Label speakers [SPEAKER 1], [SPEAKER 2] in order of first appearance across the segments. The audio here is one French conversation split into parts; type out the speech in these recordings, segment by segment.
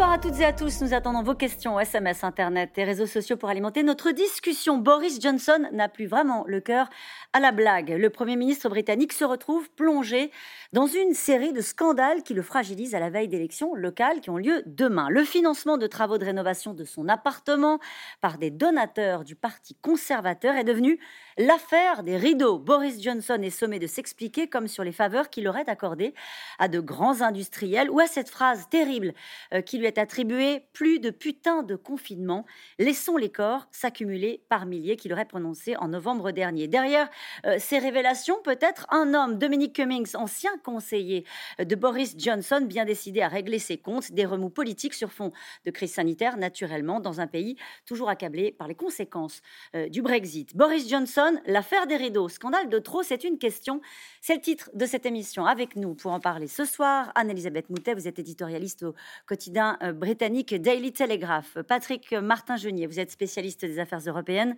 [SPEAKER 1] Bonsoir à toutes et à tous. Nous attendons vos questions, SMS, Internet et réseaux sociaux pour alimenter notre discussion. Boris Johnson n'a plus vraiment le cœur à la blague. Le Premier ministre britannique se retrouve plongé dans une série de scandales qui le fragilisent à la veille d'élections locales qui ont lieu demain. Le financement de travaux de rénovation de son appartement par des donateurs du Parti conservateur est devenu l'affaire des rideaux. Boris Johnson est sommé de s'expliquer comme sur les faveurs qu'il aurait accordées à de grands industriels ou à cette phrase terrible euh, qui lui est attribuée plus de putain de confinement. Laissons les corps s'accumuler par milliers qu'il aurait prononcé en novembre dernier. Derrière euh, ces révélations, peut-être un homme, Dominic Cummings, ancien conseiller de Boris Johnson, bien décidé à régler ses comptes, des remous politiques sur fond de crise sanitaire, naturellement, dans un pays toujours accablé par les conséquences euh, du Brexit. Boris Johnson, l'affaire des rideaux, scandale de trop, c'est une question. C'est le titre de cette émission. Avec nous pour en parler ce soir, Anne-Elisabeth Moutet, vous êtes éditorialiste au quotidien euh, britannique Daily Telegraph. Patrick Martin-Genier, vous êtes spécialiste des affaires européennes.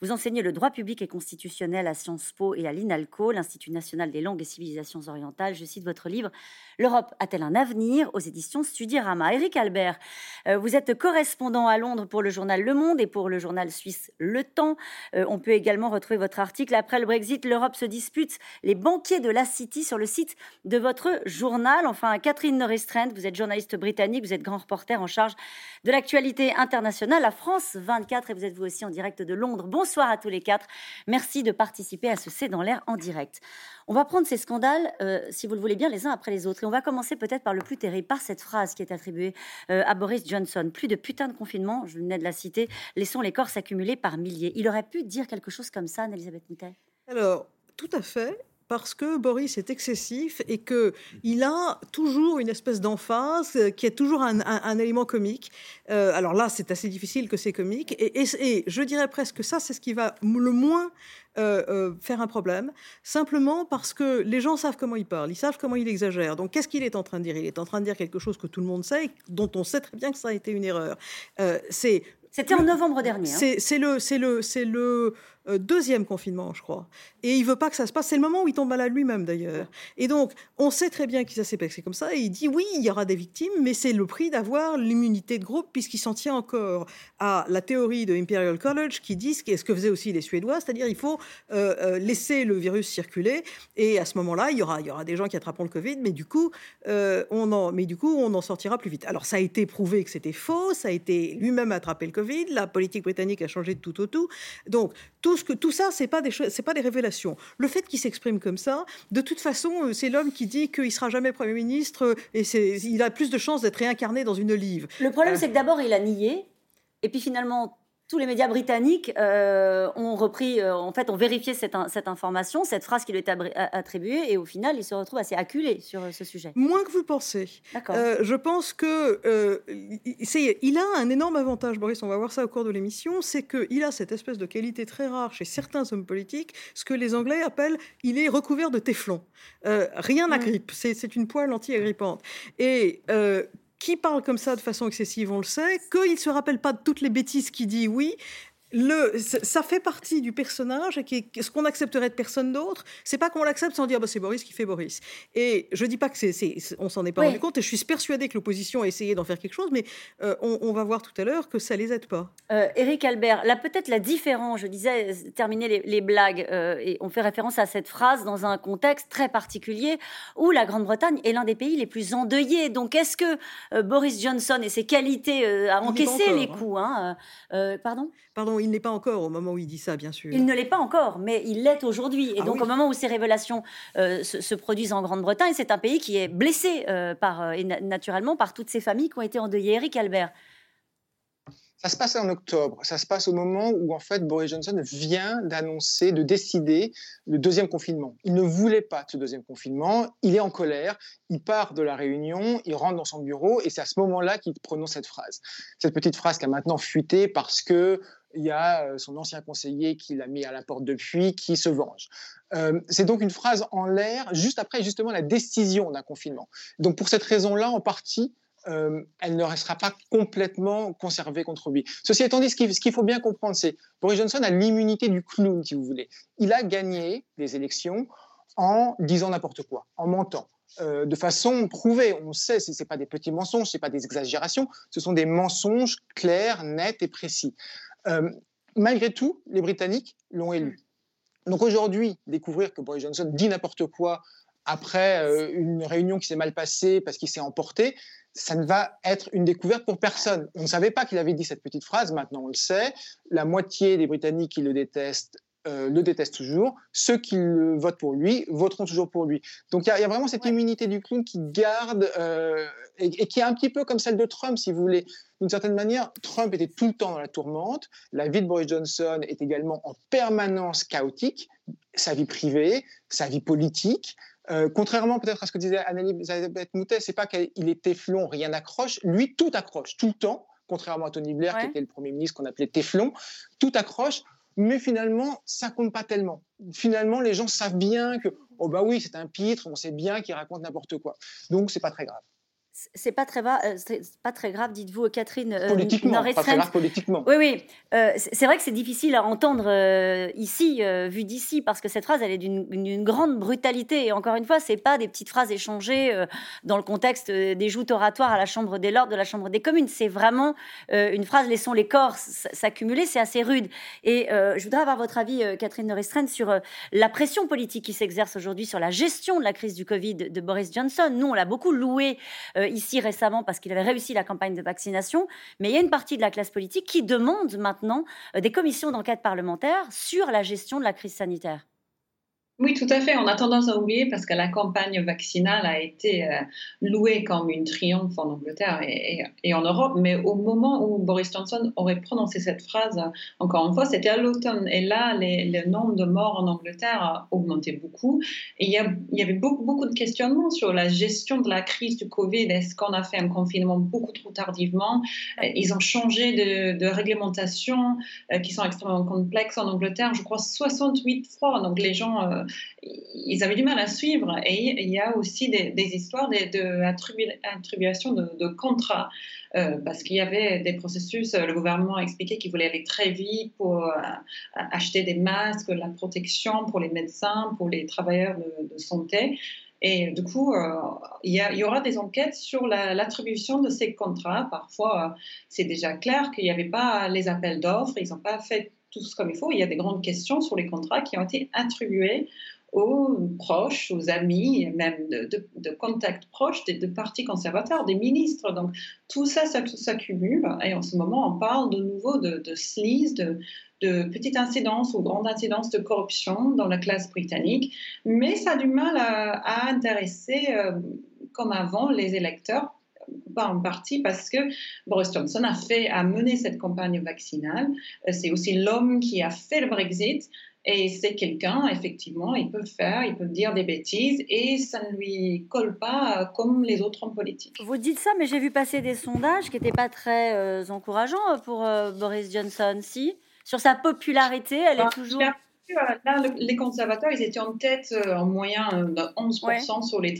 [SPEAKER 1] Vous enseignez le droit public et constitutionnel à Sciences Po et à l'INALCO, l'Institut national des langues et civilisations orientales. Je cite votre livre L'Europe a-t-elle un avenir? aux éditions Studirama. Éric Albert, euh, vous êtes correspondant à Londres pour le journal Le Monde et pour le journal suisse Le Temps. Euh, on peut également retrouver votre article Après le Brexit, l'Europe se dispute les banquiers de la City sur le site de votre journal. Enfin, Catherine Norris-Trent, vous êtes journaliste britannique, vous êtes grand reporter en charge de l'actualité internationale à France 24 et vous êtes vous aussi en direct de Londres. Bonsoir à tous les quatre. Merci de participer à ce C'est dans l'air en direct. On va prendre ces scandales, euh, si vous le voulez bien, les uns après les autres. Et on va commencer peut-être par le plus terrible, par cette phrase qui est attribuée euh, à Boris Johnson. Plus de putain de confinement, je venais de la citer, laissons les corps s'accumuler par milliers. Il aurait pu dire quelque chose comme ça, Anne-Elisabeth Moutet?
[SPEAKER 2] Alors, tout à fait parce que Boris est excessif et que il a toujours une espèce d'emphase qui est toujours un, élément comique. Euh, alors là, c'est assez difficile que c'est comique et, et, je dirais presque ça, c'est ce qui va le moins euh, euh, faire un problème, simplement parce que les gens savent comment il parle, ils savent comment il exagère. Donc qu'est-ce qu'il est en train de dire? Il est en train de dire quelque chose que tout le monde sait, dont on sait très bien que ça a été une erreur.
[SPEAKER 1] Euh, c'est c'était en novembre dernier.
[SPEAKER 2] Hein. C'est le, c'est le, c'est le euh, deuxième confinement, je crois. Et il veut pas que ça se passe. C'est le moment où il tombe malade lui-même, d'ailleurs. Et donc, on sait très bien qu'il s'est passé comme ça. Et il dit oui, il y aura des victimes, mais c'est le prix d'avoir l'immunité de groupe, puisqu'il s'en tient encore à la théorie de Imperial College qui dit ce que faisaient aussi les Suédois, c'est-à-dire il faut euh, euh, laisser le virus circuler. Et à ce moment-là, il y aura, il y aura des gens qui attraperont le Covid, mais du coup, on en, mais du coup, on en sortira plus vite. Alors, ça a été prouvé que c'était faux. Ça a été lui-même attrapé le Covid. La politique britannique a changé de tout au tout. Donc, tout tout, ce que, tout ça, c'est pas des c'est pas des révélations. Le fait qu'il s'exprime comme ça, de toute façon, euh, c'est l'homme qui dit qu'il sera jamais premier ministre euh, et il a plus de chances d'être réincarné dans une olive.
[SPEAKER 1] Le problème, euh. c'est que d'abord, il a nié, et puis finalement, tous les médias britanniques euh, ont repris, euh, en fait, ont vérifié cette, cette, information, cette phrase qui lui est attribuée, et au final, il se retrouve assez acculé sur euh, ce sujet.
[SPEAKER 2] Moins que vous le pensez. je pense que il a un énorme avantage, Boris. On va voir ça au cours de l'émission, c'est qu'il a cette espèce de qualité très rare chez certains hommes politiques, ce que les Anglais appellent, il est recouvert de téflon. rien n'agrippe. C'est une poêle anti-agrippante. Et qui parle comme ça de façon excessive, on le sait, qu'il ne se rappelle pas de toutes les bêtises qu'il dit, oui, le, ça fait partie du personnage et qui, ce qu'on accepterait de personne d'autre, c'est pas qu'on l'accepte sans dire bah, c'est Boris qui fait Boris. Et je dis pas que c'est, on s'en est pas rendu compte et je suis persuadée que l'opposition a essayé d'en faire quelque chose, mais euh, on, va voir tout à l'heure que ça les aide pas.
[SPEAKER 1] Euh, Éric Albert, là peut-être la différence, je disais, terminer les, blagues, euh, et on fait référence à cette phrase dans un contexte très particulier où la Grande-Bretagne est l'un des pays les plus endeuillés. Donc est-ce que euh, Boris Johnson et ses qualités a encaissé les hein. coups hein, Pardon?
[SPEAKER 2] Pardon, il n'est pas encore au moment où il dit ça, bien sûr.
[SPEAKER 1] Il ne l'est pas encore, mais il l'est aujourd'hui. Et ah donc, au moment où ces révélations euh, se, produisent en Grande-Bretagne, c'est un pays qui est blessé euh, par, euh, naturellement par toutes ces familles qui ont été endeuillées. Eric Albert.
[SPEAKER 3] Ça se passe en octobre. Ça se passe au moment où, en fait, Boris Johnson vient d'annoncer, de décider le deuxième confinement. Il ne voulait pas de ce deuxième confinement. Il est en colère. Il part de la réunion. Il rentre dans son bureau. Et c'est à ce moment-là qu'il prononce cette phrase. Cette petite phrase qui a maintenant fuité parce que il y a euh, son ancien conseiller qui l'a mis à la porte depuis, qui se venge. Euh, c'est donc une phrase en l'air, juste après justement la décision d'un confinement. Donc pour cette raison-là, en partie, euh, elle ne restera pas complètement conservée contre lui. Ceci étant dit, ce qu'il faut bien comprendre, c'est Boris Johnson a l'immunité du clown, si vous voulez. Il a gagné des élections en disant n'importe quoi, en mentant. de façon prouvée. On sait, ce n'est pas des petits mensonges, ce n'est pas des exagérations, ce sont des mensonges clairs, nets et précis. Euh, malgré tout, les Britanniques l'ont élu. Donc aujourd'hui, découvrir que Boris Johnson dit n'importe quoi après euh, une réunion qui s'est mal passée parce qu'il s'est emporté, ça ne va être une découverte pour personne. On ne savait pas qu'il avait dit cette petite phrase, maintenant on le sait. La moitié des Britanniques qui le détestent euh, le détestent toujours. Ceux qui votent pour lui voteront toujours pour lui. Donc il y, a vraiment cette immunité du clown qui garde euh, et, qui est un petit peu comme celle de Trump, si vous voulez. D'une certaine manière, Trump était tout le temps dans la tourmente. La vie de Boris Johnson est également en permanence chaotique. Sa vie privée, sa vie politique. Euh, contrairement peut-être à ce que disait Anne-Elisabeth Moutet, c'est pas qu'il est téflon, rien n'accroche. Lui, tout accroche, tout le temps contrairement à Tony Blair, qui était le Premier ministre qu'on appelait Téflon, tout accroche mais finalement, ça compte pas tellement. Finalement, les gens savent bien que, oh bah oui, c'est un pitre, on sait bien qu'il raconte n'importe quoi. Donc, c'est pas très grave.
[SPEAKER 1] C'est pas très, euh, pas très grave, dites-vous, Catherine.
[SPEAKER 3] Euh, politiquement, pas très grave politiquement.
[SPEAKER 1] Oui, oui. Euh, c'est vrai que c'est difficile à entendre ici, vu d'ici, parce que cette phrase, elle est d'une grande brutalité. Et encore une fois, c'est pas des petites phrases échangées dans le contexte des joutes oratoires à la Chambre des Lords, de la Chambre des communes. C'est vraiment une phrase laissons les corps s'accumuler. C'est assez rude. Et je voudrais avoir votre avis, Catherine Noristren, sur la pression politique qui s'exerce aujourd'hui sur la gestion de la crise du Covid de Boris Johnson. Nous, on l'a beaucoup loué ici récemment parce qu'il avait réussi la campagne de vaccination, mais il y a une partie de la classe politique qui demande maintenant euh, des commissions d'enquête parlementaire sur la gestion de la crise sanitaire.
[SPEAKER 4] Oui, tout à fait. On a tendance à oublier parce que la campagne vaccinale a été euh, louée comme une triomphe en Angleterre et, en Europe, mais au moment où Boris Johnson aurait prononcé cette phrase, encore une fois, c'était à l'automne. Et là, le nombre de morts en Angleterre a augmenté beaucoup. Et il y, avait beaucoup, beaucoup de questionnements sur la gestion de la crise du Covid. Est-ce qu'on a fait un confinement beaucoup trop tardivement? Euh, Ils ont changé de, de réglementation euh, qui sont extrêmement complexes en Angleterre, je crois 68 fois. Donc les gens ils avaient du mal à suivre. Et il y a aussi des, histoires d'attribution de, contrats. Euh, parce qu'il y avait des processus, le gouvernement a expliqué qu'il voulait aller très vite pour euh, acheter des masques, la protection pour les médecins, pour les travailleurs de, santé. Et du coup, euh, il, y aura des enquêtes sur l'attribution de ces contrats. Parfois, c'est déjà clair qu'il n'y avait pas les appels d'offres, ils n'ont pas fait tout comme il faut. Il y a des grandes questions sur les contrats qui ont été attribués aux proches, aux amis, même de, contacts proches de, partis conservateurs, des ministres. Donc tout ça, s'accumule. Et en ce moment, on parle de nouveau de, de sleaze, de, de petites incidences ou grandes incidences de corruption dans la classe britannique. Mais ça a du mal à, intéresser, euh, comme avant, les électeurs pas en partie parce que Boris Johnson a fait, a mené cette campagne vaccinale. Euh, c'est aussi l'homme qui a fait le Brexit. Et c'est quelqu'un, effectivement, il peut faire, il peut dire des bêtises et ça ne lui colle pas euh, comme les autres hommes politiques.
[SPEAKER 1] Vous dites ça, mais j'ai vu passer des sondages qui n'étaient pas très euh, encourageants pour Boris Johnson, si? Sur sa popularité, elle est ah, toujours...
[SPEAKER 4] Là, les conservateurs, ils étaient en tête en moyen de 11% sur les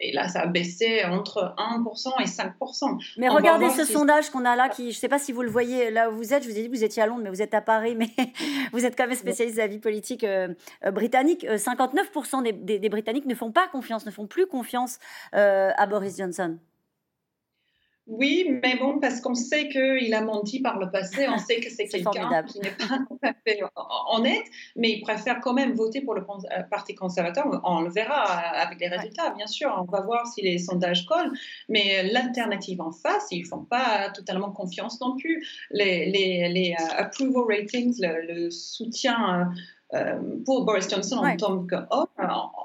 [SPEAKER 4] et là, ça a baissé entre 1% et 5%.
[SPEAKER 1] Mais regardez ce sondage qu'on a là, qui, je ne sais pas si vous le voyez là où vous êtes, je vous ai dit que vous étiez à Londres, mais vous êtes à Paris, mais vous êtes quand même spécialiste de la vie politique euh, euh, britannique. 59% euh, des, des, Britanniques ne font pas confiance, ne font plus confiance à Boris Johnson.
[SPEAKER 4] Oui, mais bon, parce qu'on sait qu'il a menti par le passé, on sait que c'est quelqu'un qui n'est pas tout à fait honnête, mais il préfère quand même voter pour le euh, Parti conservateur. On le verra avec les résultats, bien sûr. On va voir si les sondages collent, mais l'alternative en face, ils ne font pas totalement confiance non plus. Les, les, les uh, approval ratings, le, soutien. Euh, pour Boris Johnson en tant que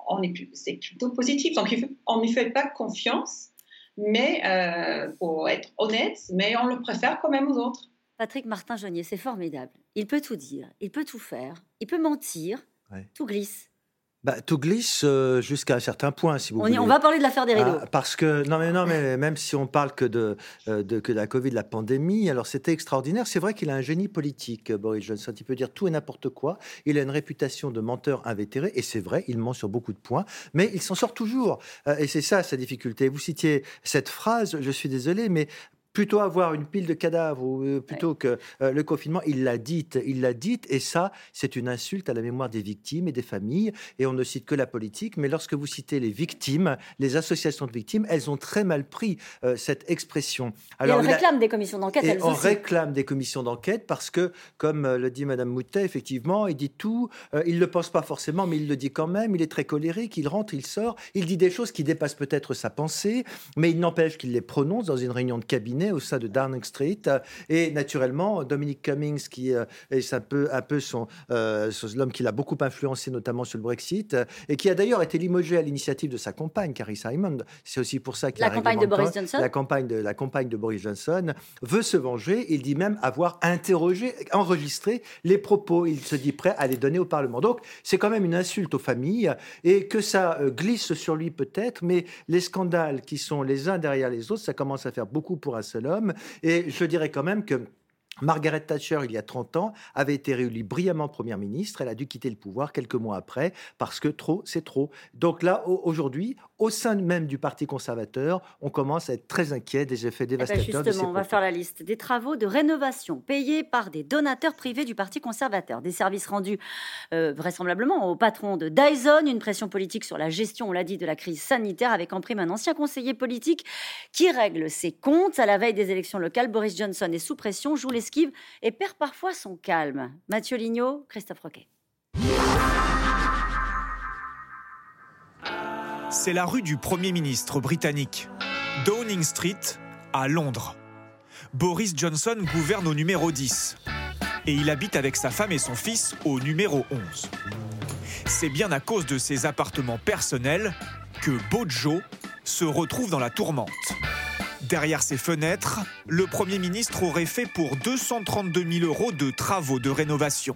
[SPEAKER 4] on est, c'est plutôt positif. Donc, on ne fait pas confiance mais euh, pour être honnête, mais on le préfère quand même aux autres.
[SPEAKER 1] Patrick Martin Jeunier, c'est formidable. Il peut tout dire, il peut tout faire, il peut mentir, tout glisse.
[SPEAKER 5] Bah, tout glisse euh, jusqu'à un certain point, si vous
[SPEAKER 1] on
[SPEAKER 5] voulez.
[SPEAKER 1] on va parler de l'affaire des rideaux.
[SPEAKER 5] Ah, parce que non, mais non, mais même si on parle que de, euh, de que de la Covid, de la pandémie, alors c'était extraordinaire. C'est vrai qu'il a un génie politique, Boris Johnson. Il peut dire tout et n'importe quoi. Il a une réputation de menteur invétéré, et c'est vrai, il ment sur beaucoup de points, mais il s'en sort toujours. Euh, et c'est ça sa difficulté. Vous citiez cette phrase. Je suis désolé, mais plutôt avoir une pile de cadavres ou euh, plutôt que euh, le confinement, il l'a dit, il l'a dit, et ça, c'est une insulte à la mémoire des victimes et des familles. Et on ne cite que la politique, mais lorsque vous citez les victimes, les associations de victimes, elles ont très mal pris euh, cette expression.
[SPEAKER 1] Alors, et elles réclament des commissions d'enquête.
[SPEAKER 5] Et on réclame des commissions d'enquête parce que, comme le dit Madame Moutet, effectivement, il dit tout. il ne le pense pas forcément, mais il le dit quand même. Il est très colérique. Il rentre, il sort. Il dit des choses qui dépassent peut-être sa pensée, mais il n'empêche qu'il les prononce dans une réunion de cabinet au sein de Downing Street. Et naturellement, Dominic Cummings, qui euh, est un peu, un peu son, euh, l'homme qui l'a beaucoup influencé, notamment sur le Brexit, et qui a d'ailleurs été limogé à l'initiative de sa compagne, Carrie Simon. C'est aussi pour ça qu'il
[SPEAKER 1] la campagne de Boris Johnson.
[SPEAKER 5] La campagne de la campagne de Boris Johnson veut se venger. Il dit même avoir interrogé, enregistré les propos. Il se dit prêt à les donner au Parlement. Donc c'est quand même une insulte aux familles et que ça euh, glisse sur lui peut-être, mais les scandales qui sont les uns derrière les autres, ça commence à faire beaucoup pour un Et je dirais quand même que Margaret Thatcher, il y a 30 ans, avait été réélue brillamment première ministre. Elle a dû quitter le pouvoir quelques mois après parce que trop, c'est trop. Donc là, aujourd'hui, au sein même du Parti conservateur, on commence à être très inquiet des effets eh ben, dévastateurs.
[SPEAKER 1] justement, on va faire la liste des travaux de rénovation payés par des donateurs privés du Parti conservateur. Des services rendus euh, vraisemblablement au patron de Dyson, une pression politique sur la gestion, on l'a dit, de la crise sanitaire avec en prime un ancien conseiller politique qui règle ses comptes. À la veille des élections locales, Boris Johnson est sous pression, joue les et perd parfois son calme. Mathieu Lignot, Christophe Roquet.
[SPEAKER 6] C'est la rue du Premier ministre britannique, Downing Street, à Londres. Boris Johnson gouverne au numéro 10 et il habite avec sa femme et son fils au numéro 11. C'est bien à cause de ses appartements personnels que Bojo se retrouve dans la tourmente. Derrière ses fenêtres, le Premier ministre aurait fait pour 232 000 euros de travaux de rénovation.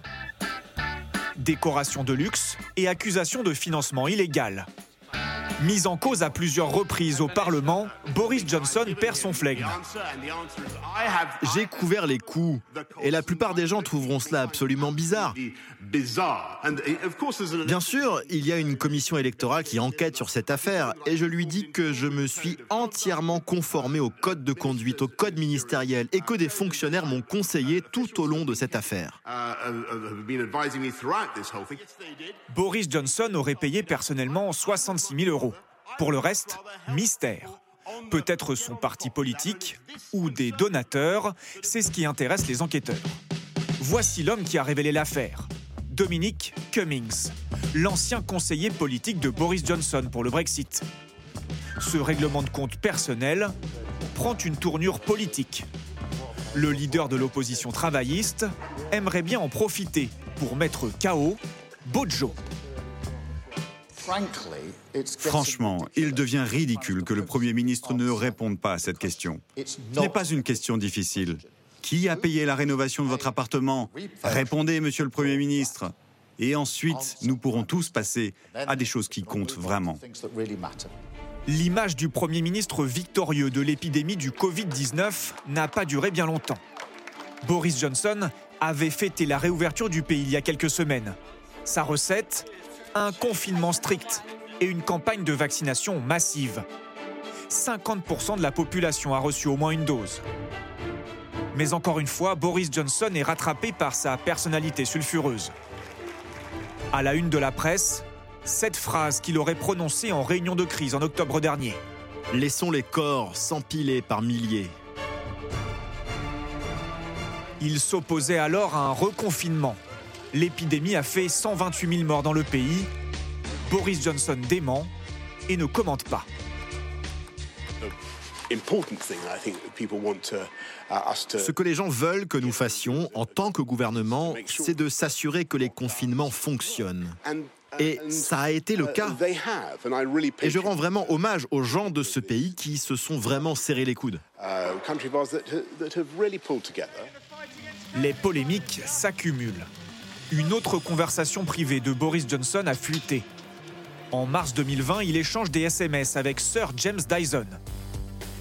[SPEAKER 6] Décoration de luxe et accusation de financement illégal. Mis en cause à plusieurs reprises au Parlement, Boris Johnson perd son flegme.
[SPEAKER 7] J'ai couvert les coups et la plupart des gens trouveront cela absolument bizarre. Bien sûr, il y a une commission électorale qui enquête sur cette affaire et je lui dis que je me suis entièrement conformé au code de conduite, au code ministériel et que des fonctionnaires m'ont conseillé tout au long de cette affaire.
[SPEAKER 6] Boris Johnson aurait payé personnellement 66 000 euros. Pour le reste, mystère. Peut-être son parti politique ou des donateurs, c'est ce qui intéresse les enquêteurs. Voici l'homme qui a révélé l'affaire. Dominic Cummings, l'ancien conseiller politique de Boris Johnson pour le Brexit. Ce règlement de compte personnel prend une tournure politique. Le leader de l'opposition travailliste aimerait bien en profiter pour mettre KO Bojo.
[SPEAKER 8] Franchement, il devient ridicule que le Premier ministre ne réponde pas à cette question. Ce n'est pas une question difficile. Qui a payé la rénovation de votre appartement Répondez, Monsieur le Premier ministre. Et ensuite, nous pourrons tous passer à des choses qui comptent vraiment.
[SPEAKER 6] L'image du Premier ministre victorieux de l'épidémie du Covid-19 n'a pas duré bien longtemps. Boris Johnson avait fêté la réouverture du pays il y a quelques semaines. Sa recette un confinement strict et une campagne de vaccination massive. 50% de la population a reçu au moins une dose. Mais encore une fois, Boris Johnson est rattrapé par sa personnalité sulfureuse. À la une de la presse, cette phrase qu'il aurait prononcée en réunion de crise en octobre dernier.
[SPEAKER 7] Laissons les corps s'empiler par milliers.
[SPEAKER 6] Il s'opposait alors à un reconfinement L'épidémie a fait 128 000 morts dans le pays. Boris Johnson dément et ne commente pas.
[SPEAKER 7] Ce que les gens veulent que nous fassions en tant que gouvernement, c'est de s'assurer que les confinements fonctionnent. Et ça a été le uh, cas. Et je rends vraiment hommage aux gens de ce pays qui se sont vraiment serrés les coudes. Uh,
[SPEAKER 6] les polémiques s'accumulent une autre conversation privée de Boris Johnson a fuité. En mars 2020, il échange des SMS avec Sir James Dyson.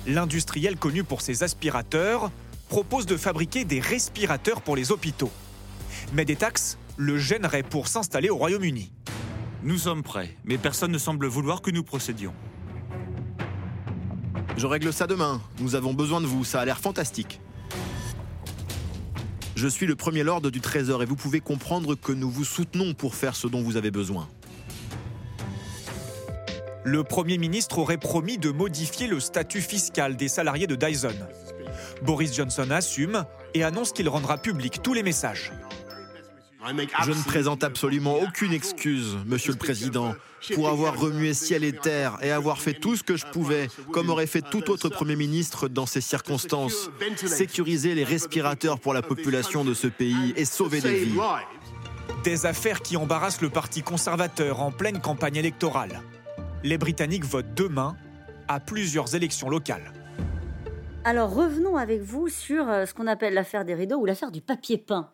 [SPEAKER 6] L'industriel connu pour ses aspirateurs propose de fabriquer des respirateurs pour les hôpitaux. Mais des taxes le gêneraient pour s'installer au Royaume-Uni.
[SPEAKER 9] Nous sommes prêts, mais personne ne semble vouloir que nous procédions.
[SPEAKER 7] Je règle ça demain. Nous avons besoin de vous. Ça a l'air fantastique. Je suis le premier lord du Trésor et vous pouvez comprendre que nous vous soutenons pour faire ce dont vous avez besoin.
[SPEAKER 6] Le Premier ministre aurait promis de modifier le statut fiscal des salariés de Dyson. Boris Johnson assume et annonce qu'il rendra public tous les messages.
[SPEAKER 7] Je ne présente absolument aucune excuse, Monsieur le Président, pour avoir remué ciel et terre et avoir fait tout ce que je pouvais, comme aurait fait tout autre Premier ministre dans ces circonstances. Sécuriser les respirateurs pour la population de ce pays et sauver des vies.
[SPEAKER 6] Des affaires qui embarrassent le Parti conservateur en pleine campagne électorale. Les Britanniques votent demain à plusieurs élections locales.
[SPEAKER 1] Alors revenons avec vous sur euh, ce qu'on appelle l'affaire des rideaux ou l'affaire du papier peint.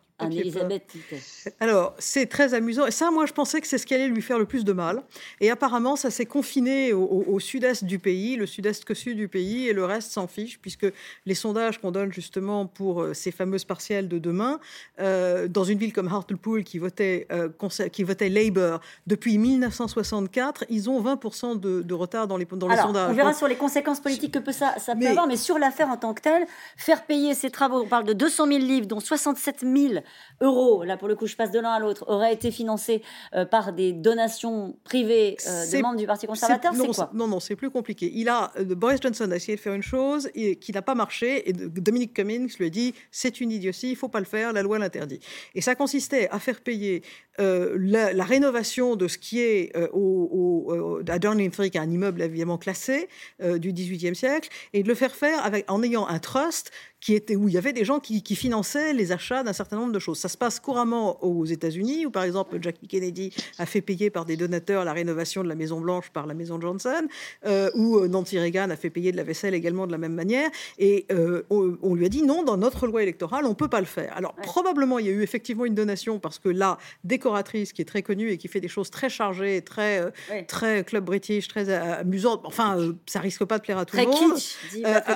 [SPEAKER 2] Alors, c'est très amusant. Et ça, moi, je pensais que c'est ce qui allait lui faire le plus de mal. Et apparemment, ça s'est confiné au, sud-est du pays, le sud-est que sud du pays, et le reste s'en fiche, puisque les sondages qu'on donne justement pour euh, ces fameuses partielles de demain, euh, dans une ville comme Hartlepool qui votait, euh, qui votait Labour depuis 1964, ils ont 20% de, retard dans les, dans les sondages.
[SPEAKER 1] On verra sur les conséquences politiques que peut ça, ça peut avoir, mais sur l'affaire en tant que telle, faire payer ces travaux, on parle de 200 000 livres, dont 67 000 euros, là pour le coup je passe de l'un à l'autre, aurait été financé euh, par des donations privées euh, de membres du Parti conservateur, c'est quoi
[SPEAKER 2] Non, non, c'est plus compliqué. Il a, euh, Boris Johnson a essayé de faire une chose et, qui n'a pas marché et Dominique Cummings lui a dit c'est une idiotie, il faut pas le faire, la loi l'interdit. Et ça consistait à faire payer la, rénovation de ce qui est au, à Downing Street, un immeuble évidemment classé du XVIIIe siècle, et de le faire faire avec, en ayant un trust qui était, où il y avait des gens qui, qui finançaient les achats d'un certain nombre de choses. Ça se passe couramment aux États-Unis, où par exemple Jackie Kennedy a fait payer par des donateurs la rénovation de la Maison Blanche par la Maison Johnson, euh, où euh, Nancy Reagan a fait payer de la vaisselle également de la même manière. Et euh, on, lui a dit non, dans notre loi électorale, on peut pas le faire. Alors probablement il y a eu effectivement une donation parce que la décoratrice qui est très connue et qui fait des choses très chargées, très très club british, très amusante. Enfin, ça risque pas de plaire à tout le monde.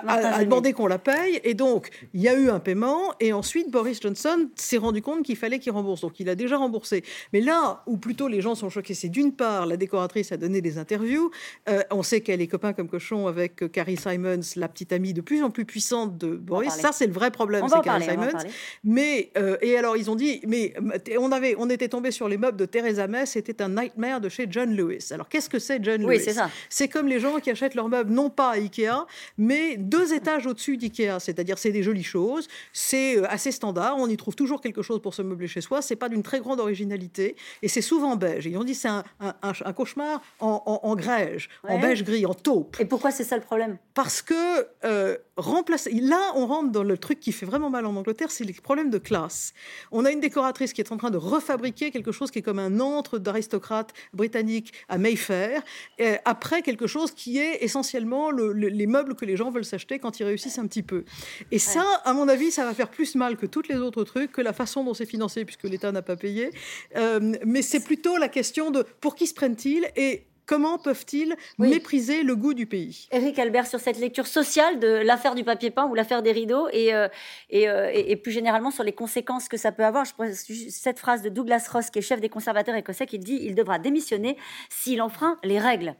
[SPEAKER 2] a, demandé qu'on la paye et donc il y a eu un paiement et ensuite Boris Johnson s'est rendu compte qu'il fallait qu'il rembourse. Donc il a déjà remboursé. Mais là où plutôt les gens sont choqués, c'est d'une part, la décoratrice a donné des interviews. Euh, on sait qu'elle est copain comme cochon avec euh, Carrie Simons, la petite amie de plus en plus puissante de Boris. Ça, c'est le vrai problème, c'est Carrie Simons. Mais, euh, et alors, ils ont dit, mais on, avait, on était tombé sur les meubles de Theresa May, c'était un nightmare de chez John Lewis. Alors, qu'est-ce que c'est John Lewis?
[SPEAKER 1] c'est
[SPEAKER 2] comme les gens qui achètent leurs meubles, non pas à Ikea, mais deux étages au-dessus d'Ikea. C'est-à-dire, c'est des jolies choses, c'est assez standard, on y trouve toujours quelque chose pour se meubler chez soi, c'est pas d'une très grande originalité et c'est souvent beige. Et on dit c'est un, un, cauchemar en, en, grège, en beige gris, en taupe.
[SPEAKER 1] Et pourquoi c'est ça le problème?
[SPEAKER 2] Parce que euh, remplacer. Là, on rentre dans le truc qui fait vraiment mal en Angleterre, c'est les problèmes de classe. On a une décoratrice qui est en train de refabriquer quelque chose qui est comme un antre d'aristocrate britannique à Mayfair, après quelque chose qui est essentiellement les meubles que les gens veulent s'acheter quand ils réussissent un petit peu. Et ça, à mon avis, ça va faire plus mal que tous les autres trucs, que la façon dont c'est financé, puisque l'État n'a pas payé. Euh, mais c'est plutôt la question de pour qui se prennent-ils et Comment peuvent-ils mépriser le goût du pays?
[SPEAKER 1] Éric Albert, sur cette lecture sociale de l'affaire du papier peint ou l'affaire des rideaux et, euh, euh, et, plus généralement sur les conséquences que ça peut avoir. Je prends cette phrase de Douglas Ross, qui est chef des conservateurs écossais, qui dit il devra démissionner s'il enfreint les règles.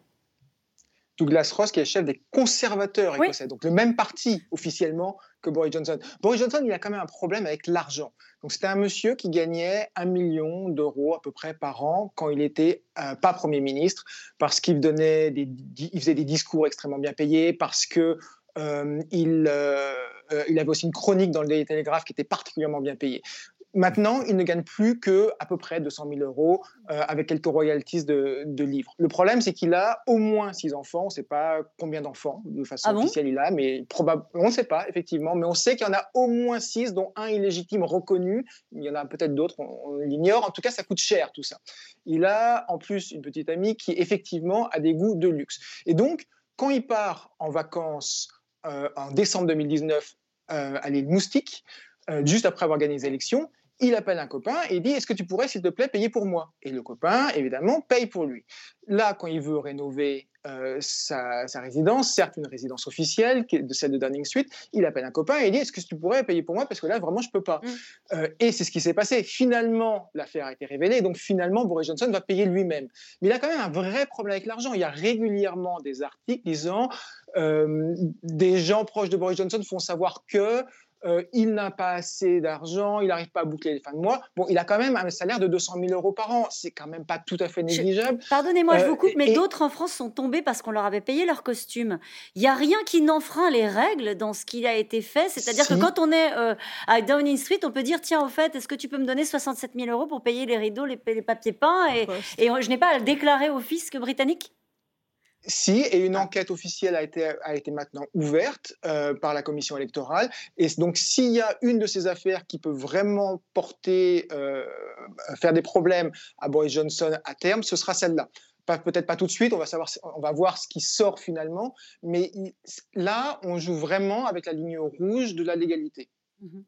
[SPEAKER 3] Douglas Ross, qui est chef des conservateurs écossais, donc le même parti officiellement que Boris Johnson. Boris Johnson, il a quand même un problème avec l'argent. Donc c'était un monsieur qui gagnait un million d'euros à peu près par an quand il était euh, pas Premier ministre, parce qu'il donnait des, il faisait des discours extrêmement bien payés, parce que euh, il, euh, il avait aussi une chronique dans le Daily Telegraph qui était particulièrement bien payée. Maintenant, il ne gagne plus que à peu près 200 000 euros euh, avec quelques royalties de, livres. Le problème, c'est qu'il a au moins six enfants. On ne sait pas combien d'enfants de façon ah officielle il a, mais probablement, on ne sait pas effectivement. Mais on sait qu'il y en a au moins six, dont un illégitime reconnu. Il y en a peut-être d'autres, on, l'ignore. En tout cas, ça coûte cher tout ça. Il a en plus une petite amie qui effectivement a des goûts de luxe. Et donc, quand il part en vacances euh, en décembre 2019 euh, à l'île Moustique, juste après avoir gagné les élections, il appelle un copain et dit Est-ce que tu pourrais, s'il te plaît, payer pour moi? Et le copain, évidemment, paye pour lui. Là, quand il veut rénover euh, sa, résidence, certes une résidence officielle, de celle de Downing Street. Il appelle un copain et il dit Est-ce que tu pourrais payer pour moi? Parce que là, vraiment, je ne peux pas. Mm. Euh, et c'est ce qui s'est passé. Finalement, l'affaire a été révélée. Donc, finalement, Boris Johnson va payer lui-même. Mais il a quand même un vrai problème avec l'argent. Il y a régulièrement des articles disant euh, Des gens proches de Boris Johnson font savoir que euh, il n'a pas assez d'argent, il n'arrive pas à boucler les fins de mois. Bon, il a quand même un salaire de 200 000 euros par an. C'est quand même pas tout à fait négligeable.
[SPEAKER 1] Pardonnez-moi, je vous coupe, mais d'autres en France sont tombés parce qu'on leur avait payé leur costume. Il n'y a rien qui n'enfreint les règles dans ce qui a été fait. C'est-à-dire que quand on est euh, à Downing Street, on peut dire tiens, au fait, est-ce que tu peux me donner 67 000 euros pour payer les rideaux, les, papiers peints et, et je n'ai pas à le déclarer au fisc britannique?
[SPEAKER 3] Si, et une enquête officielle a été, a été maintenant ouverte euh, par la commission électorale. Et donc, s'il y a une de ces affaires qui peut vraiment porter, euh, faire des problèmes à Boris Johnson à terme, ce sera celle-là. Peut-être pas tout de suite, on va, savoir, on va voir ce qui sort finalement, mais là, on joue vraiment avec la ligne rouge de la légalité.
[SPEAKER 1] Mmh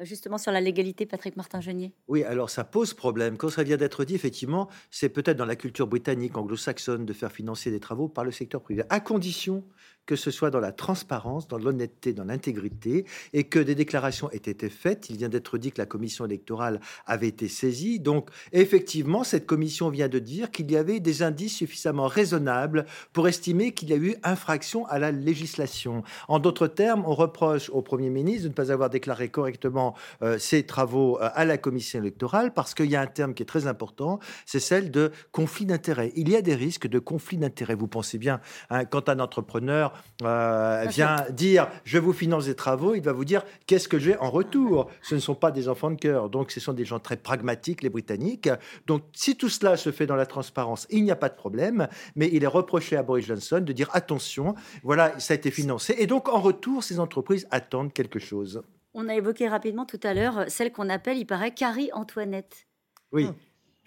[SPEAKER 1] justement sur la légalité, Patrick Martin-Genier
[SPEAKER 5] Oui, alors ça pose problème. Quand ça vient d'être dit, effectivement, c'est peut-être dans la culture britannique, anglo-saxonne, de faire financer des travaux par le secteur privé, à condition que ce soit dans la transparence, dans l'honnêteté, dans l'intégrité, et que des déclarations aient été faites. Il vient d'être dit que la commission électorale avait été saisie. Donc, effectivement, cette commission vient de dire qu'il y avait des indices suffisamment raisonnables pour estimer qu'il y a eu infraction à la législation. En d'autres termes, on reproche au Premier ministre de ne pas avoir déclaré correctement euh, ses travaux euh, à la commission électorale parce qu'il y a un terme qui est très important, c'est celle de conflit d'intérêts. Il y a des risques de conflit d'intérêts. Vous pensez bien, hein, quand un entrepreneur euh, vient dire je vous finance des travaux, il va vous dire qu'est-ce que j'ai en retour? Ce ne sont pas des enfants de cœur, donc ce sont des gens très pragmatiques, les Britanniques. Donc si tout cela se fait dans la transparence, il n'y a pas de problème, mais il est reproché à Boris Johnson de dire attention, voilà, ça a été financé. Et donc en retour, ces entreprises attendent quelque chose.
[SPEAKER 1] On a évoqué rapidement tout à l'heure celle qu'on appelle, il paraît, Carrie Antoinette.
[SPEAKER 5] Oui.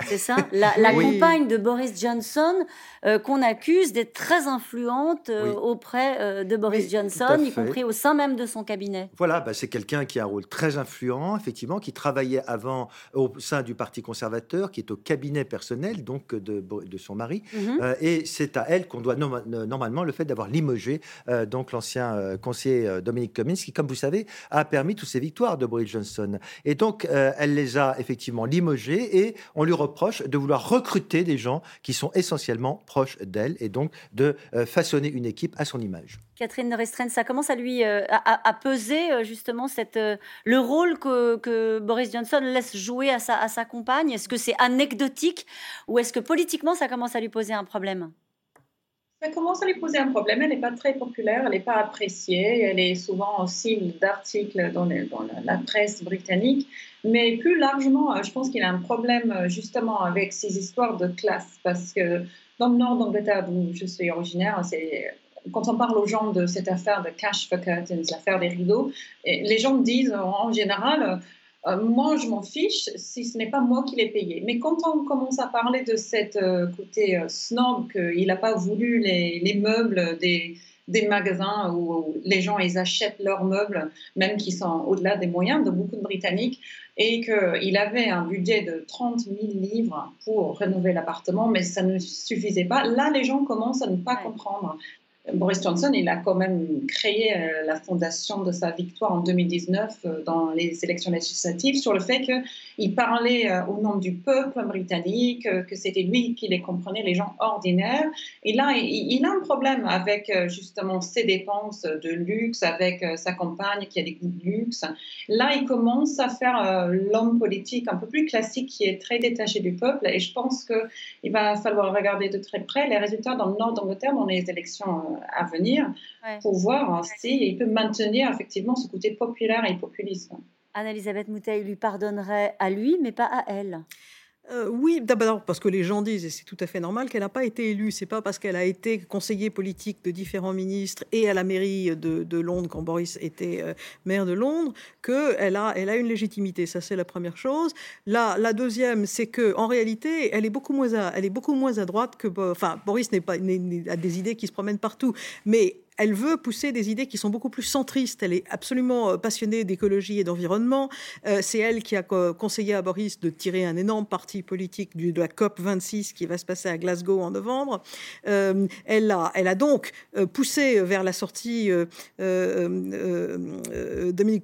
[SPEAKER 1] C'est ça La, compagne de Boris Johnson, euh, qu'on accuse d'être très influente euh, auprès euh, de Boris Johnson, y compris au sein même de son cabinet.
[SPEAKER 5] Voilà, bah, c'est quelqu'un qui a un rôle très influent, effectivement, qui travaillait avant au sein du Parti conservateur, qui est au cabinet personnel donc de, de son mari. Mhm. et c'est à elle qu'on doit normalement le fait d'avoir limogé donc l'ancien conseiller Dominique Cummings, qui, comme vous savez, a permis toutes ces victoires de Boris Johnson. Et donc, elle les a effectivement limogés et on lui reproche de vouloir recruter des gens qui sont essentiellement proches d'elle et donc de euh, façonner une équipe à son image.
[SPEAKER 1] Catherine Restrein, ça commence à lui euh, à, peser euh, justement cette, le rôle que, Boris Johnson laisse jouer à sa, à sa compagne? Est-ce que c'est anecdotique ou est-ce que politiquement ça commence à lui poser un problème?
[SPEAKER 4] Ça commence à lui poser un problème? Elle n'est pas très populaire, elle n'est pas appréciée, elle est souvent en cible d'articles dans, la presse britannique. Mais plus largement, je pense qu'il a un problème euh, justement avec ces histoires de classe, parce que dans le nord d'Angleterre, d'où je suis originaire, quand on parle aux gens de cette affaire de cash for curtains, l'affaire des rideaux, les gens disent en général, euh, moi, je m'en fiche si ce n'est pas moi qui l'ai payé. Mais quand on commence à parler de cette côté snob, qu'il n'a pas voulu les, les meubles des, des magasins où les gens ils achètent leurs meubles, même qui sont au-delà des moyens de beaucoup de Britanniques, et qu'il avait un budget de 30 000 livres pour rénover l'appartement, mais ça ne suffisait pas. Là, les gens commencent à ne pas comprendre. Boris Johnson, il a quand même créé euh, la fondation de sa victoire en 2019 euh, dans les élections législatives sur le fait qu'il parlait euh, au nom du peuple britannique, que c'était lui qui les comprenait, les gens ordinaires. Et là, il, a un problème avec justement ses dépenses de luxe, avec sa compagne qui a des goûts de luxe. Là, il commence à faire l'homme politique un peu plus classique qui est très détaché du peuple. Et je pense qu'il va falloir regarder de très près les résultats dans le nord d'Angleterre dans les élections à venir pour voir s'il peut maintenir effectivement ce côté populaire et populiste.
[SPEAKER 1] Anne-Elisabeth Moutet lui pardonnerait à lui, mais pas à elle.
[SPEAKER 2] Euh, oui, d'abord parce que les gens disent, et c'est tout à fait normal, qu'elle n'a pas été élue. C'est pas parce qu'elle a été conseillère politique de différents ministres et à la mairie de, Londres quand Boris était euh, maire de Londres qu'elle a, elle a une légitimité. Ça, c'est la première chose. La, deuxième, c'est que en réalité, elle est beaucoup moins à, elle est beaucoup moins à droite que, enfin, Boris n'est pas a des idées qui se promènent partout, mais elle veut pousser des idées qui sont beaucoup plus centristes. Elle est absolument euh, passionnée d'écologie et d'environnement. Euh, c'est elle qui a conseillé à Boris de tirer un énorme parti politique du, de la COP 26 qui va se passer à Glasgow en novembre. Euh, elle, a, elle a donc poussé vers la sortie Dominique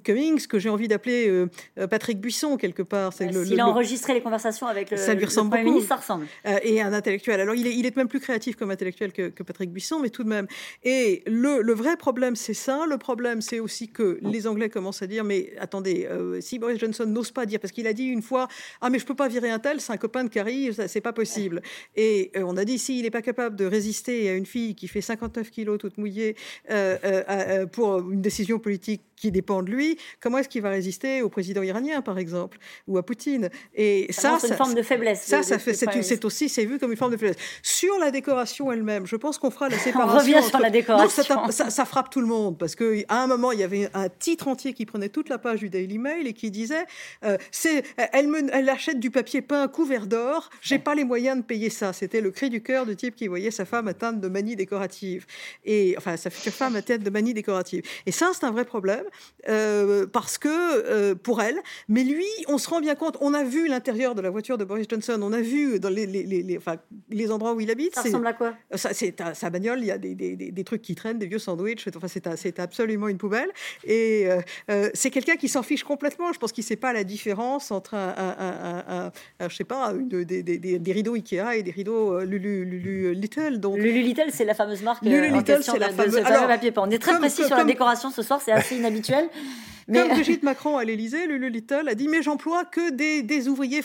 [SPEAKER 2] Cummings, que j'ai envie d'appeler Patrick Buisson quelque part.
[SPEAKER 1] Bah, s'il a enregistré les conversations avec le, ça lui ressemble Premier ministre, ça ressemble.
[SPEAKER 2] et un intellectuel. Alors il est, il est même plus créatif comme intellectuel que, que Patrick Buisson, mais tout de même. Et le, le vrai problème, c'est ça. Le problème, c'est aussi que les Anglais commencent à dire, mais attendez, euh, si Boris Johnson n'ose pas dire, parce qu'il a dit une fois, ah mais je peux pas virer un tel, c'est un copain de Carrie, c'est pas possible. Et euh, on a dit, s'il n'est pas capable de résister à une fille qui fait 59 kilos toute mouillée euh, pour une décision politique qui dépend de lui, comment est-ce qu'il va résister au président iranien, par exemple, ou à Poutine?
[SPEAKER 1] Et ça, c'est une forme de faiblesse.
[SPEAKER 2] Ça, ça fait, c'est aussi, c'est vu comme une forme de faiblesse. Sur la décoration elle-même, je pense qu'on fera la séparation.
[SPEAKER 1] On revient sur la décoration.
[SPEAKER 2] ça, frappe tout le monde parce qu'à un moment, il y avait un titre entier qui prenait toute la page du Daily Mail et qui disait euh, c'est, elle, me, elle achète du papier peint couvert d'or, j'ai pas les moyens de payer ça. C'était le cri du cœur du type qui voyait sa femme atteinte de manie décorative. Et enfin, sa future femme atteinte de manie décorative. Et ça, c'est un vrai problème euh, parce que euh, pour elle, mais lui, on se rend bien compte, on a vu l'intérieur de la voiture de Boris Johnson, on a vu dans les, les, les, enfin, les endroits où il habite.
[SPEAKER 1] Ça ressemble à quoi?
[SPEAKER 2] Ça, C'est sa bagnole, il y a des, des, des, trucs qui traînent, des vieux sandwichs. Enfin, c'est absolument une poubelle. Et euh, euh, c'est quelqu'un qui s'en fiche complètement. Je pense qu'il ne sait pas la différence entre un, je sais pas, des, rideaux Ikea et des rideaux euh, Lulu, Lulu Little. Donc...
[SPEAKER 1] Lulu Little, c'est la fameuse marque Lulu Little, c'est la fameuse. Alors, papier On est très précis sur la décoration ce soir, c'est assez inhabituel.
[SPEAKER 2] Mais... Comme Brigitte Macron à l'Élysée, Lulu Little a dit mais j'emploie que des, ouvriers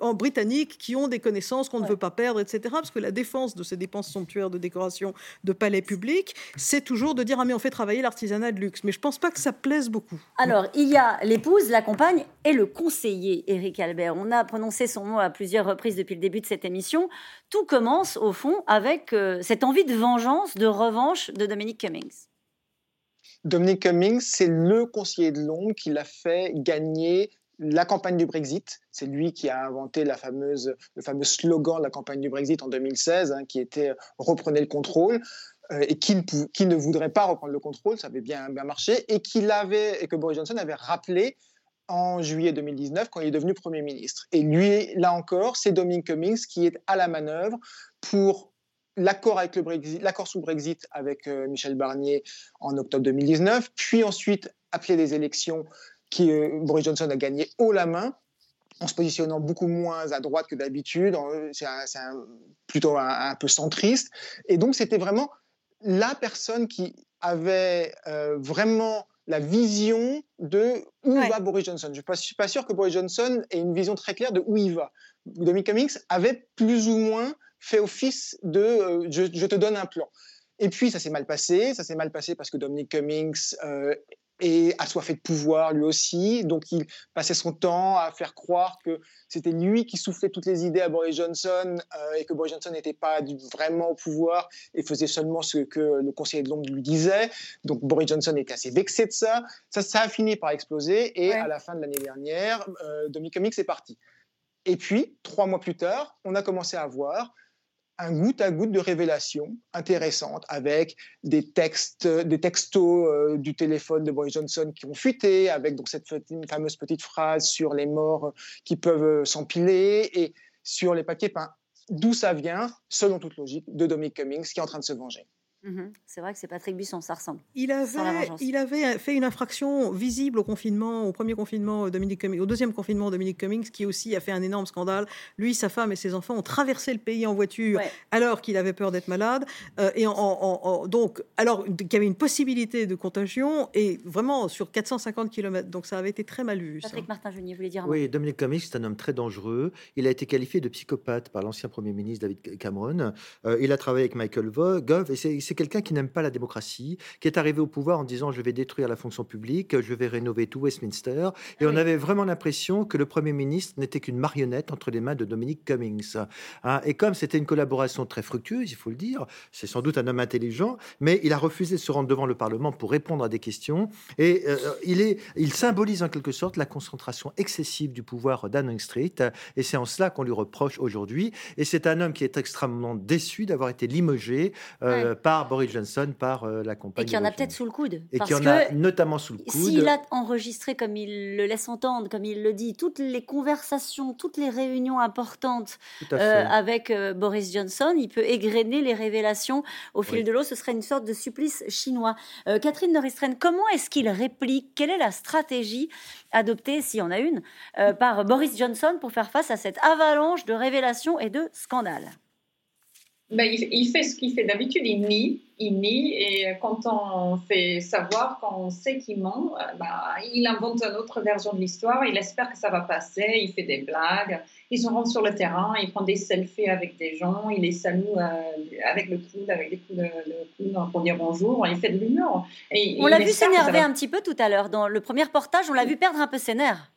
[SPEAKER 2] en britanniques qui ont des connaissances qu'on ne veut pas perdre, etc. Parce que la défense de ces dépenses somptuaires de décoration de palais publics, c'est toujours de dire ah mais on fait travailler l'artisanat de luxe. Mais je pense pas que ça plaise beaucoup.
[SPEAKER 1] Alors, il y a l'épouse, la compagne et le conseiller, Éric Albert. On a prononcé son nom à plusieurs reprises depuis le début de cette émission. Tout commence, au fond, avec euh, cette envie de vengeance, de revanche de Dominique Cummings.
[SPEAKER 3] Dominique Cummings, c'est le conseiller de Londres qui l'a fait gagner la campagne du Brexit. C'est lui qui a inventé la fameuse, le fameux slogan de la campagne du Brexit en 2016, hein, qui était Reprenez le contrôle. Euh, et qui ne, voudrait pas reprendre le contrôle, ça avait bien, bien marché, et, avait, et que Boris Johnson avait rappelé en juillet 2019 quand il est devenu Premier ministre. Et lui, là encore, c'est Dominic Cummings qui est à la manœuvre pour l'accord avec le Brexit, l'accord sous Brexit avec euh, Michel Barnier en octobre 2019, puis ensuite appeler des élections qui euh, Boris Johnson a gagné haut la main en se positionnant beaucoup moins à droite que d'habitude. C'est plutôt un, peu centriste. Et donc, c'était vraiment la personne qui avait euh, vraiment la vision de où va Boris Johnson. Je ne suis pas sûr que Boris Johnson ait une vision très claire de où il va. Dominic Cummings avait plus ou moins fait office de euh, je, te donne un plan. Et puis ça s'est mal passé. Ça s'est mal passé parce que Dominic Cummings euh, et assoiffé de pouvoir lui aussi. Donc il passait son temps à faire croire que c'était lui qui soufflait toutes les idées à Boris Johnson euh, et que Boris Johnson n'était pas vraiment au pouvoir et faisait seulement ce que le conseiller de Londres lui disait. Donc Boris Johnson était assez vexé de ça. Ça, ça a fini par exploser et à la fin de l'année dernière, euh, Dominic Cummings est parti. Et puis, trois mois plus tard, on a commencé à voir un goutte à goutte de révélations intéressantes avec des textes, des textos euh, du téléphone de Boris Johnson qui ont fuité, avec donc cette fameuse petite phrase sur les morts qui peuvent euh, s'empiler et sur les papiers peints. D'où ça vient, selon toute logique, de Dominic Cummings qui est en train de se venger.
[SPEAKER 1] Mhm. C'est vrai que c'est Patrick Buisson, ça ressemble.
[SPEAKER 2] Il avait, il avait fait une infraction visible au confinement, au premier confinement, euh, Dominique Cummings, au deuxième confinement, Dominique Cummings, qui aussi a fait un énorme scandale. Lui, sa femme et ses enfants ont traversé le pays en voiture alors qu'il avait peur d'être malade. Euh, et en, donc, alors qu'il y avait une possibilité de contagion et vraiment sur 450 km. Donc ça avait été très mal vu.
[SPEAKER 1] Patrick Martin Junier voulait dire.
[SPEAKER 5] Oui, Dominique Cummings, c'est un homme très dangereux. Il a été qualifié de psychopathe par l'ancien Premier ministre David Cameron. Euh, il a travaillé avec Michael Gove et c'est c'est quelqu'un qui n'aime pas la démocratie, qui est arrivé au pouvoir en disant je vais détruire la fonction publique, je vais rénover tout Westminster. Et on avait vraiment l'impression que le Premier ministre n'était qu'une marionnette entre les mains de Dominic Cummings. Hein. et comme c'était une collaboration très fructueuse, il faut le dire, c'est sans doute un homme intelligent, mais il a refusé de se rendre devant le Parlement pour répondre à des questions. Et euh, il, est, il symbolise en quelque sorte la concentration excessive du pouvoir d'Anning Street. Et c'est en cela qu'on lui reproche aujourd'hui. Et c'est un homme qui est extrêmement déçu d'avoir été limogé euh, par par Boris Johnson, par la campagne.
[SPEAKER 1] Et qui en a peut-être sous le coude.
[SPEAKER 5] Et qui en a notamment sous le coude.
[SPEAKER 1] S'il a enregistré, comme il le laisse entendre, comme il le dit, toutes les conversations, toutes les réunions importantes avec Boris Johnson, il peut égrener les révélations au fil de l'eau. Ce serait une sorte de supplice chinois. Catherine Noristren, comment est-ce qu'il réplique? Quelle est la stratégie adoptée, s'il y en a une, par Boris Johnson pour faire face à cette avalanche de révélations et de scandales?
[SPEAKER 4] Ben, il, fait ce qu'il fait d'habitude, il nie, il nie, et quand on fait savoir, quand on sait qu'il ment, ben, il invente une autre version de l'histoire, il espère que ça va passer, il fait des blagues, il se rend sur le terrain, il prend des selfies avec des gens, il les salue euh, avec le coude, avec des coups de, coude pour dire bonjour, il fait de l'humour.
[SPEAKER 1] On l'a vu s'énerver un petit peu tout à l'heure, dans le premier portage, on l'a vu perdre un peu ses nerfs.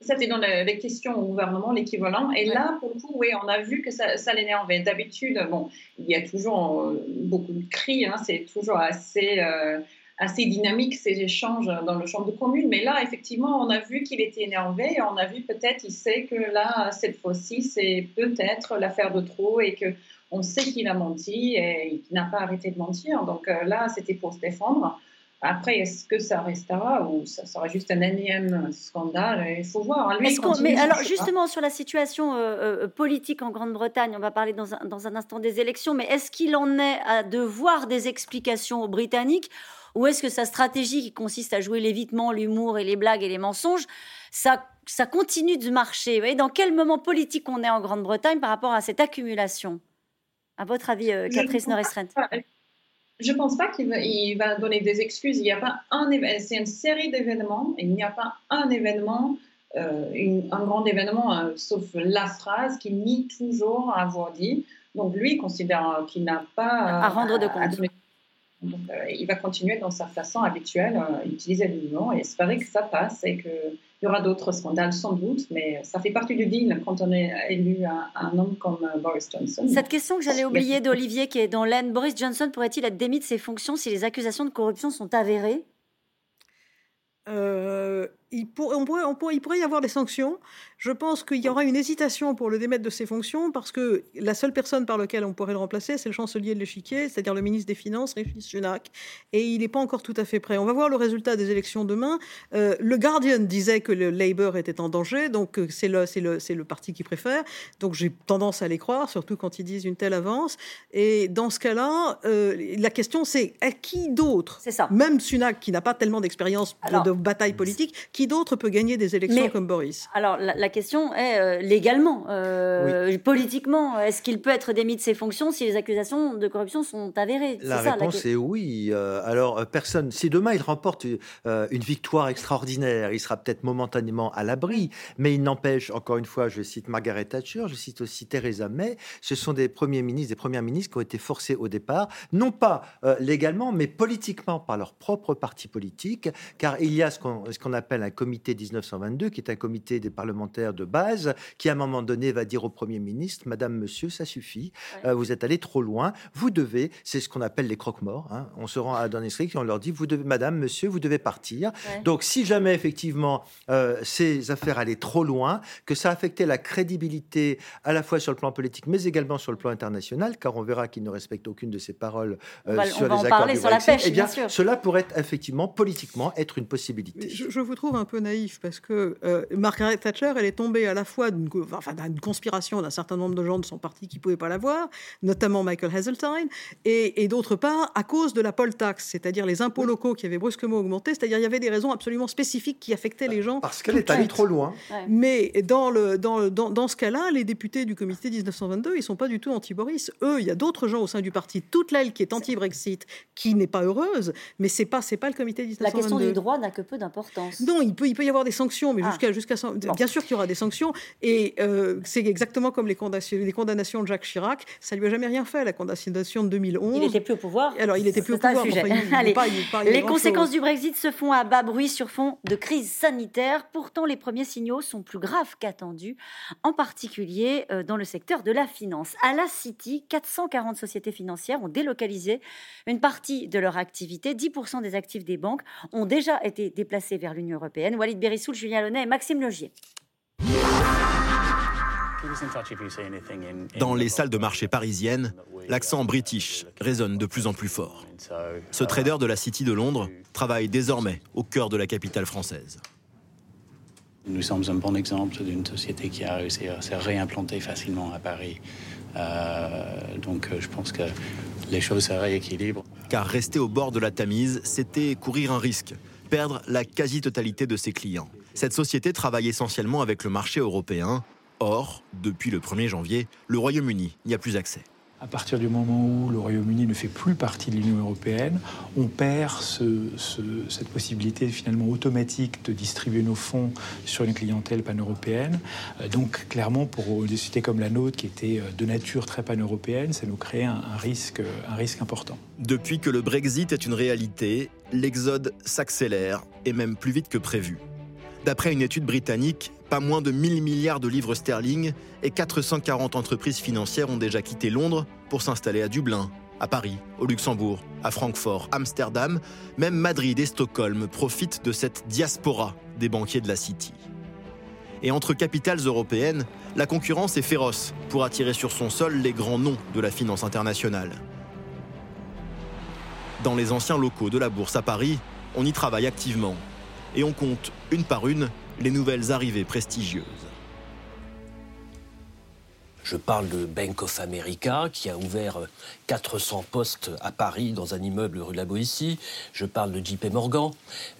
[SPEAKER 4] C'était dans les questions au gouvernement, l'équivalent. Et là, pour le coup, oui, on a vu que ça, ça l'énervait. D'habitude, bon, il y a toujours euh, beaucoup de cris, hein, c'est toujours assez, euh, assez dynamique ces échanges dans le champ de commune. Mais là, effectivement, on a vu qu'il était énervé et on a vu peut-être, il sait que là, cette fois-ci, c'est peut-être l'affaire de trop et que on sait qu'il a menti et qu'il n'a pas arrêté de mentir. Donc euh, là, c'était pour se défendre. Après, est-ce que ça restera ou ça sera juste un énième scandale Il faut voir.
[SPEAKER 1] Lui, mais alors, justement, sur la situation euh, euh, politique en Grande-Bretagne, on va parler dans un, dans un, instant des élections, mais est-ce qu'il en est à devoir des explications aux Britanniques ou est-ce que sa stratégie qui consiste à jouer l'évitement, l'humour et les blagues et les mensonges, ça, ça continue de marcher? Vous voyez, Dans quel moment politique on est en Grande-Bretagne par rapport à cette accumulation? À votre avis, euh, Catherine Norris
[SPEAKER 4] je ne pense pas qu'il va, donner des excuses. Il n'y a pas un c'est une série d'événements. Il n'y a pas un événement, euh, un grand événement, euh, sauf la phrase qu'il nie toujours avoir dit. Donc lui considère qu'il n'a pas
[SPEAKER 1] à rendre de compte.
[SPEAKER 4] Donc, euh, il va continuer dans sa façon habituelle, utiliser le nom et espérer que ça passe et que il y aura d'autres scandales sans doute, mais ça fait partie du deal quand on est élu un, un homme comme euh, Boris Johnson.
[SPEAKER 1] Cette question que j'allais oublier d'Olivier qui est dans l'aine, Boris Johnson pourrait-il être démis de ses fonctions si les accusations de corruption sont avérées?
[SPEAKER 2] Euh, il, on pourrait, on pourrait, il pourrait y avoir des sanctions. Je pense qu'il y aura une hésitation pour le démettre de ses fonctions parce que la seule personne par laquelle on pourrait le remplacer, c'est le chancelier de l'échiquier, c'est-à-dire le ministre des Finances, Rishi Sunak, et il n'est pas encore tout à fait prêt. On va voir le résultat des élections demain. Euh, le Guardian disait que le Labour était en danger, donc euh, c'est le, c'est le, c'est le parti qui préfère. Donc j'ai tendance à les croire, surtout quand ils disent une telle avance. Et dans ce cas-là, euh, la question c'est à qui d'autre, même Sunak qui n'a pas tellement d'expérience de bataille politique, qui d'autre peut gagner des élections comme Boris?
[SPEAKER 1] Alors la, question est euh, légalement, euh, politiquement, est-ce qu'il peut être démis de ses fonctions si les accusations de corruption sont avérées?
[SPEAKER 5] La réponse est oui. Euh, alors personne, si demain il remporte une victoire extraordinaire, il sera peut-être momentanément à l'abri, mais il n'empêche, encore une fois, je cite Margaret Thatcher, je cite aussi Theresa May, ce sont des premiers ministres, des premières ministres qui ont été forcés au départ, non pas légalement, mais politiquement par leur propre parti politique, car il y a ce qu'on appelle un comité 1922, qui est un comité des parlementaires de base, qui à un moment donné va dire au Premier ministre, Madame, Monsieur, ça suffit, euh, vous êtes allé trop loin, vous devez, c'est ce qu'on appelle les croque-morts, hein. on se rend à Downing Street et on leur dit, vous devez, Madame, Monsieur, vous devez partir. Donc si jamais effectivement euh, ces affaires allaient trop loin, que ça affectait la crédibilité à la fois sur le plan politique, mais également sur le plan international, car on verra qu'ils ne respectent aucune de ces paroles euh, sur les accords du Brexit, eh bien, cela pourrait effectivement politiquement être une possibilité.
[SPEAKER 2] Je, je vous trouve un peu naïf parce que euh, Margaret Thatcher, elle est tombée à la fois d'une enfin, conspiration d'un certain nombre de gens de son parti qui ne pouvaient pas la voir, notamment Michael Hazeltine, et, d'autre part à cause de la poll tax, c'est-à-dire les impôts locaux qui avaient brusquement augmenté, c'est-à-dire il y avait des raisons absolument spécifiques qui affectaient les gens.
[SPEAKER 5] Parce qu'elle est allée trop loin.
[SPEAKER 2] Mais dans, le, dans, dans, dans ce cas-là, les députés du comité 1922, ils sont pas du tout anti-Boris. Eux, il y a d'autres gens au sein du parti, toute l'aile qui est anti-Brexit, qui n'est pas heureuse, mais c'est pas c'est pas le comité 1922.
[SPEAKER 1] La question du droit n'a que peu d'importance.
[SPEAKER 2] Non, il peut il peut y avoir des sanctions, mais ah. jusqu'à jusqu'à bien sûr qu'il aura des sanctions. Et euh, c'est exactement comme les condamnations, les condamnations de Jacques Chirac. Ça lui a jamais rien fait la condamnation de 2011.
[SPEAKER 1] Il n'était plus au pouvoir.
[SPEAKER 2] Alors il était plus au pouvoir.
[SPEAKER 1] les conséquences du Brexit se font à bas bruit sur fond de crise sanitaire. Pourtant, les premiers signaux sont plus graves qu'attendus, en particulier euh, dans le secteur de la finance. À la City, 440 sociétés financières ont délocalisé une partie de leur activité. 10% des actifs des banques ont déjà été déplacés vers l'Union européenne. Walid Berissoul, Julien Launay et Maxime Logier.
[SPEAKER 7] Dans les salles de marché parisiennes, l'accent british résonne de plus en plus fort. Ce trader de la City de Londres travaille désormais au cœur de la capitale française.
[SPEAKER 9] Nous sommes un bon exemple d'une société qui a réussi à se réimplanter facilement à Paris. Euh, donc euh, je pense que les choses se rééquilibrent.
[SPEAKER 7] Car rester au bord de la Tamise, c'était courir un risque, perdre la quasi-totalité de ses clients. Cette société travaille essentiellement avec le marché européen. Or, depuis le 1er janvier, le Royaume-Uni n'y a plus accès.
[SPEAKER 10] À partir du moment où le Royaume-Uni ne fait plus partie de l'Union européenne, on perd cette possibilité finalement automatique de distribuer nos fonds sur une clientèle pan-européenne. Euh, donc clairement, pour des sociétés comme la nôtre, qui était euh, de nature très pan-européenne, ça nous crée un, risque, un risque important.
[SPEAKER 7] Depuis que le Brexit est une réalité, l'exode s'accélère, et même plus vite que prévu. D'après une étude britannique, pas moins de 1000 milliards de livres sterling et 440 entreprises financières ont déjà quitté Londres pour s'installer à Dublin, à Paris, au Luxembourg, à Francfort, Amsterdam, même Madrid et Stockholm profitent de cette diaspora des banquiers de la City. Et entre capitales européennes, la concurrence est féroce pour attirer sur son sol les grands noms de la finance internationale. Dans les anciens locaux de la bourse à Paris, on y travaille activement et on compte une par une les nouvelles arrivées prestigieuses.
[SPEAKER 11] Je parle de Bank of America qui a ouvert 400 postes à Paris dans un immeuble rue de la Boétie. Je parle de JP Morgan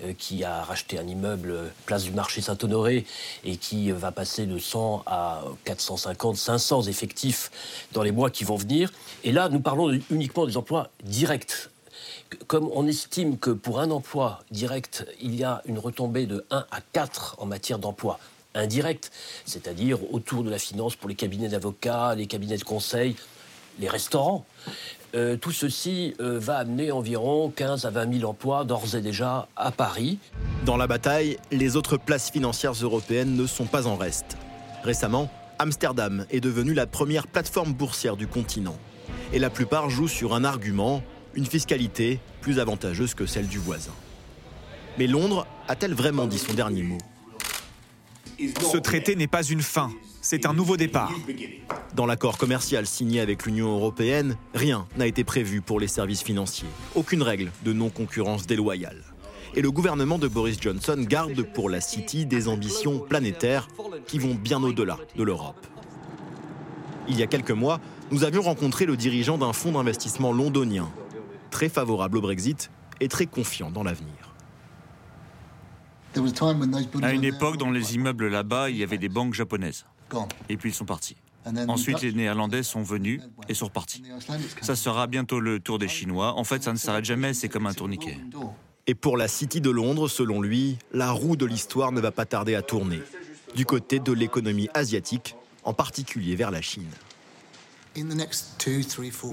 [SPEAKER 11] euh, qui a racheté un immeuble place du marché Saint-Honoré et qui va passer de 100 à 450, 500 effectifs dans les mois qui vont venir. Et là, nous parlons uniquement des emplois directs comme on estime que pour un emploi direct, il y a une retombée de 1 à 4 en matière d'emploi indirect, c'est-à-dire autour de la finance pour les cabinets d'avocats, les cabinets de conseil, les restaurants, euh, tout ceci euh, va amener environ 15 à 20 000 emplois d'ores et déjà à Paris.
[SPEAKER 7] Dans la bataille, les autres places financières européennes ne sont pas en reste. Récemment, Amsterdam est devenue la première plateforme boursière du continent. Et la plupart jouent sur un argument, une fiscalité plus avantageuse que celle du voisin. Mais Londres a-t-elle vraiment dit son dernier mot?
[SPEAKER 6] Ce traité n'est pas une fin, c'est un nouveau départ.
[SPEAKER 7] Dans l'accord commercial signé avec l'Union européenne, rien n'a été prévu pour les services financiers. Aucune règle de non-concurrence déloyale. Et le gouvernement de Boris Johnson garde pour la City des ambitions planétaires qui vont bien au-delà de l'Europe. Il y a quelques mois, nous avions rencontré le dirigeant d'un fonds d'investissement londonien très favorable au Brexit et très confiant dans l'avenir.
[SPEAKER 12] À une époque, dans les immeubles là-bas, il y avait des banques japonaises. Et puis ils sont partis. Ensuite, les Néerlandais sont venus et sont repartis. Ça sera bientôt le tour des Chinois. En fait, ça ne s'arrête jamais, c'est comme un tourniquet.
[SPEAKER 7] Et pour la City de Londres, selon lui, la roue de l'histoire ne va pas tarder à tourner, du côté de l'économie asiatique, en particulier vers la Chine.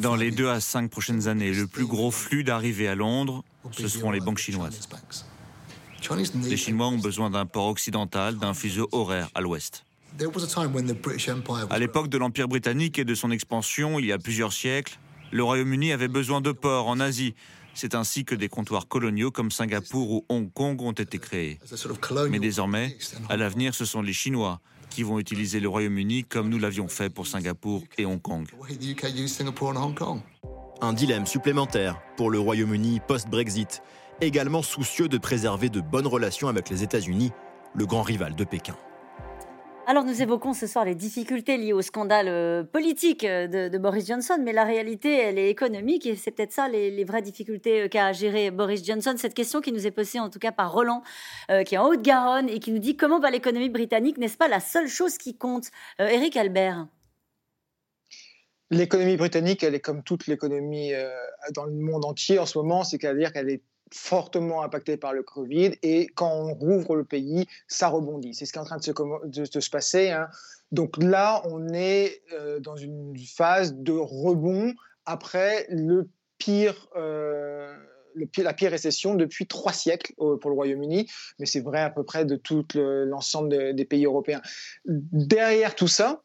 [SPEAKER 12] Dans les deux à cinq prochaines années, le plus gros flux d'arrivées à Londres, ce seront les banques chinoises. Les Chinois ont besoin d'un port occidental, d'un fuseau horaire à l'ouest. À l'époque de l'Empire britannique et de son expansion, il y a plusieurs siècles, le Royaume-Uni avait besoin de ports en Asie. C'est ainsi que des comptoirs coloniaux comme Singapour ou Hong Kong ont été créés. Mais désormais, à l'avenir, ce sont les Chinois qui vont utiliser le Royaume-Uni comme nous l'avions fait pour Singapour et Hong Kong.
[SPEAKER 7] Un dilemme supplémentaire pour le Royaume-Uni post-Brexit, également soucieux de préserver de bonnes relations avec les États-Unis, le grand rival de Pékin.
[SPEAKER 1] Alors nous évoquons ce soir les difficultés liées au scandale euh, politique euh, de, Boris Johnson, mais la réalité, elle est économique et c'est peut-être ça les, vraies difficultés euh, qu'a géré Boris Johnson. Cette question qui nous est posée en tout cas par Roland, qui est en Haute-Garonne et qui nous dit comment va l'économie britannique. N'est-ce pas la seule chose qui compte Eric Albert?
[SPEAKER 3] L'économie britannique, elle est comme toute l'économie dans le monde entier en ce moment, c'est-à-dire qu'elle est fortement impacté par le Covid et quand on rouvre le pays, ça rebondit. C'est ce qui est en train de se, passer. Hein. Donc là, on est euh, dans une phase de rebond après le pire. Euh, la pire récession depuis trois siècles pour le Royaume-Uni, mais c'est vrai à peu près de tout l'ensemble des pays européens. Derrière tout ça,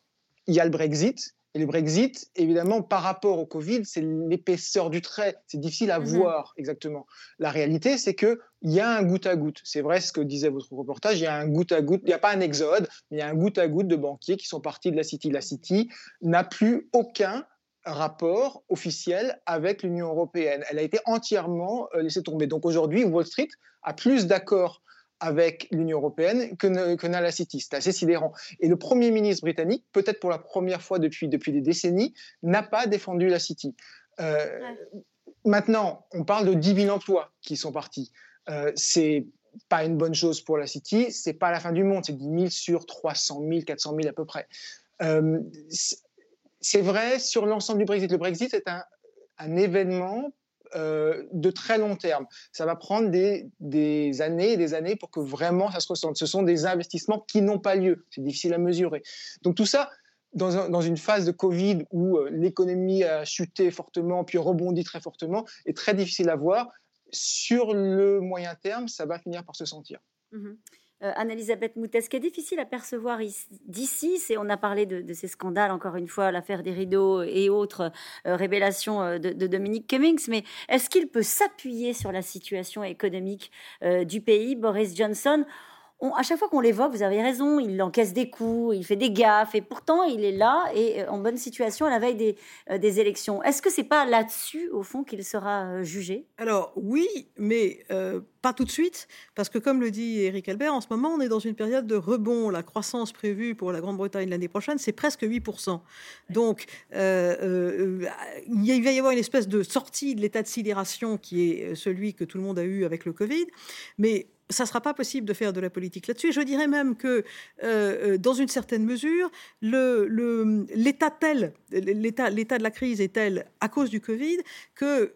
[SPEAKER 3] il y a le Brexit, Et le Brexit, évidemment, par rapport au Covid, c'est l'épaisseur du trait. C'est difficile à mhm. voir exactement. La réalité, c'est qu'il y a un goutte à goutte. C'est vrai ce que disait votre reportage. Il y a un goutte à goutte. Il n'y a pas un exode, mais il y a un goutte à goutte de banquiers qui sont partis de la City. La City n'a plus aucun rapport officiel avec l'Union européenne. Elle a été entièrement euh, laissée tomber. Donc aujourd'hui, Wall Street a plus d'accords avec l'Union européenne que, n'a la City. C'est assez sidérant. Et le Premier ministre britannique, peut-être pour la première fois depuis, depuis des décennies, n'a pas défendu la City. Euh, maintenant, on parle de 10 000 emplois qui sont partis. Euh, c'est pas une bonne chose pour la City, c'est pas la fin du monde, c'est 10 000 sur 300 000, 400 000 à peu près. Euh, c'est vrai sur l'ensemble du Brexit. Le Brexit est un, un événement euh, de très long terme. Ça va prendre des, années et des années pour que vraiment ça se ressente. Ce sont des investissements qui n'ont pas lieu. C'est difficile à mesurer. Donc tout ça, dans, une phase de Covid où euh, l'économie a chuté fortement, puis rebondit très fortement, est très difficile à voir. Sur le moyen terme, ça va finir par se sentir.
[SPEAKER 1] Mmh euh, Anne-Elisabeth ce qui est difficile à percevoir d'ici, c'est, on a parlé de, ces scandales, encore une fois, l'affaire des rideaux et autres euh, révélations euh, de, Dominique Cummings, mais est-ce qu'il peut s'appuyer sur la situation économique du pays, Boris Johnson à chaque fois qu'on l'évoque, vous avez raison, il encaisse des coups, il fait des gaffes, et pourtant il est là et en bonne situation à la veille des, des élections. Est-ce que c'est pas là-dessus, au fond, qu'il sera jugé?
[SPEAKER 2] Alors oui, mais pas tout de suite, parce que comme le dit Eric Albert, en ce moment, on est dans une période de rebond. La croissance prévue pour la Grande-Bretagne l'année prochaine, c'est presque 8%. Donc, euh, euh, il va y avoir une espèce de sortie de l'état de sidération qui est celui que tout le monde a eu avec le Covid. Mais ça ne sera pas possible de faire de la politique là-dessus. Je dirais même que, euh, dans une certaine mesure, l'état tel, l'état de la crise est tel à cause du Covid que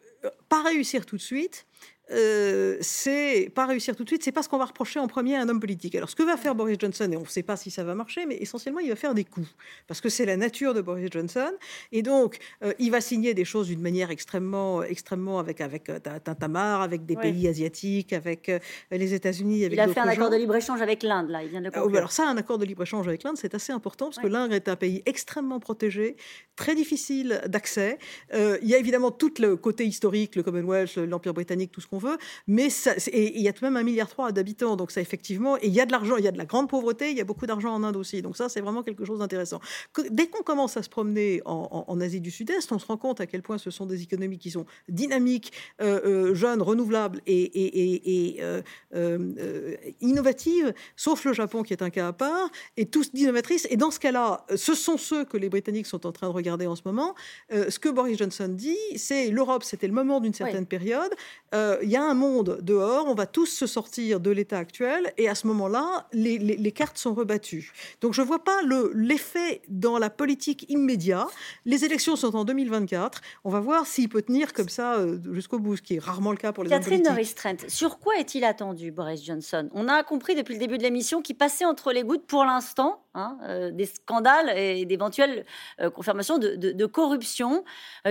[SPEAKER 2] pas réussir tout de suite, euh, c'est pas réussir tout de suite, c'est pas ce qu'on va reprocher en premier à un homme politique. Alors, ce que va faire Boris Johnson, et on ne sait pas si ça va marcher, mais essentiellement, il va faire des coups, parce que c'est la nature de Boris Johnson, et donc euh, il va signer des choses d'une manière extrêmement, extrêmement avec avec euh, Tintamar, avec des pays asiatiques, avec les États-Unis.
[SPEAKER 1] Il a fait un accord de libre échange avec l'Inde, là, il vient de
[SPEAKER 2] le Alors ça, un accord de libre échange avec l'Inde, c'est assez important parce que l'Inde est un pays extrêmement protégé, très difficile d'accès. il y a évidemment tout le côté historique, le Commonwealth, l'Empire britannique, tout ce qu'on veut, mais il y a tout de même un milliard trois d'habitants, donc ça effectivement, et il y a de l'argent, il y a de la grande pauvreté, il y a beaucoup d'argent en Inde aussi, donc ça c'est vraiment quelque chose d'intéressant. Dès qu'on commence à se promener en, Asie du Sud-Est, on se rend compte à quel point ce sont des économies qui sont dynamiques, euh, euh, jeunes, renouvelables et, euh, innovatives, sauf le Japon qui est un cas à part, et tous d'innovatrices. Et dans ce cas-là, ce sont ceux que les Britanniques sont en train de regarder en ce moment. ce que Boris Johnson dit, c'est l'Europe, c'était le moment d'une certaine période. Il y a un monde dehors, on va tous se sortir de l'état actuel, et à ce moment-là, les, cartes sont rebattues. Donc je ne vois pas l'effet dans la politique immédiat. Les élections sont en 2024. On va voir s'il peut tenir comme ça euh, jusqu'au bout, ce qui est rarement le cas pour les
[SPEAKER 1] Catherine Norris-Trent, sur quoi est-il attendu, Boris Johnson? On a compris depuis le début de l'émission qu'il passait entre les gouttes pour l'instant, hein, euh, des scandales et d'éventuelles euh, confirmations de, corruption,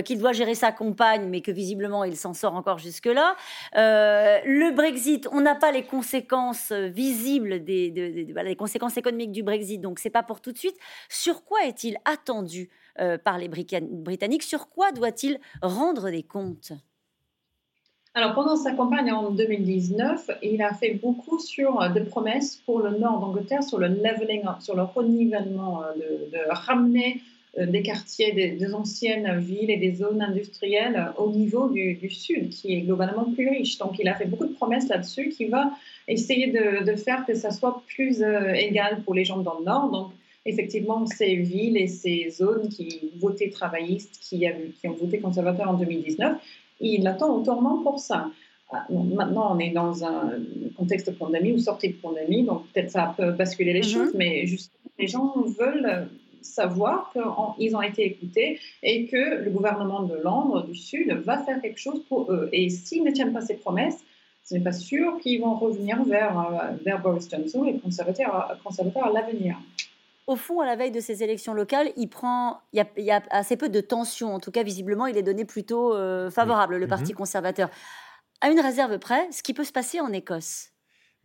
[SPEAKER 1] qu'il doit gérer sa compagne, mais que visiblement il s'en sort encore jusque-là. Euh, le Brexit, on n'a pas les conséquences visibles des, les conséquences économiques du Brexit, donc c'est pas pour tout de suite. Sur quoi est-il attendu euh, par les Britanniques? Sur quoi doit-il rendre des comptes?
[SPEAKER 4] Alors, pendant sa campagne en 2019, il a fait beaucoup sur euh, des promesses pour le nord d'Angleterre, sur le leveling, sur le renivellement, de ramener euh, des quartiers, des, anciennes villes et des zones industrielles au niveau du, sud, qui est globalement plus riche. Donc il a fait beaucoup de promesses là-dessus, qui va essayer de, faire que ça soit plus euh, égal pour les gens dans le nord. Donc effectivement, ces villes et ces zones qui votaient travaillistes, qui, qui ont voté conservateur en 2019, il attend au tournant pour ça. Ah, maintenant, on est dans un contexte de pandémie ou sortie de pandémie, donc peut-être ça peut basculer les mm-hmm. choses, mais juste, les gens veulent savoir qu'ils ont été écoutés et que le gouvernement de Londres, du Sud, va faire quelque chose pour eux. Et s'ils ne tiennent pas ces promesses, ce n'est pas sûr qu'ils vont revenir vers, euh, vers Boris Johnson et conservateurs, conservateurs à l'avenir.
[SPEAKER 1] Au fond, à la veille de ces élections locales, il, prend, il, y a, assez peu de tension. En tout cas, visiblement, il est donné plutôt euh, favorable, le Parti mhm. conservateur. À une réserve près, ce qui peut se passer en Écosse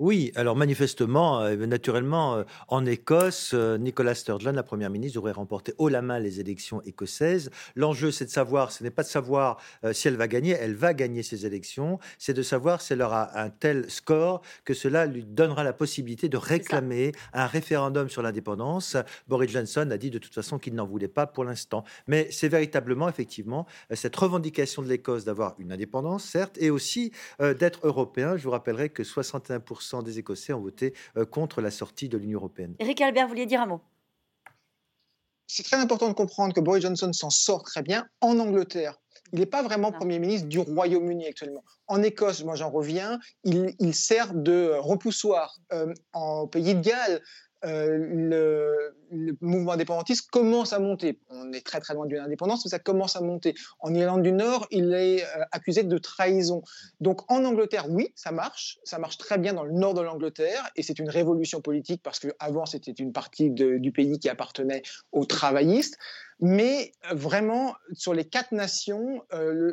[SPEAKER 5] Oui, alors manifestement, euh, naturellement, euh, en Écosse, euh, Nicolas Sturgeon, la première ministre, aurait remporté haut la main les élections écossaises. L'enjeu, c'est de savoir, ce n'est pas de savoir si elle va gagner, elle va gagner ces élections, c'est de savoir si elle aura un tel score que cela lui donnera la possibilité de réclamer un référendum sur l'indépendance. Boris Johnson a dit de toute façon qu'il n'en voulait pas pour l'instant. Mais c'est véritablement, effectivement, cette revendication de l'Écosse d'avoir une indépendance, certes, et aussi d'être européen. Je vous rappellerai que 61% des Écossais ont voté euh, contre la sortie de l'Union européenne.
[SPEAKER 1] Éric Albert, vous vouliez dire un mot?
[SPEAKER 3] C'est très important de comprendre que Boris Johnson s'en sort très bien en Angleterre. Il n'est pas vraiment Premier ministre du Royaume-Uni actuellement. En Écosse, moi j'en reviens, il, sert de repoussoir euh, en Pays de Galles. Euh, le, mouvement indépendantiste commence à monter. On est très très loin d'une indépendance, mais ça commence à monter. En Irlande du Nord, il est euh, accusé de trahison. Donc en Angleterre, oui, ça marche. Ça marche très bien dans le nord de l'Angleterre, et c'est une révolution politique parce qu'avant, c'était une partie du pays qui appartenait aux travaillistes. Mais euh, vraiment, sur les quatre nations euh,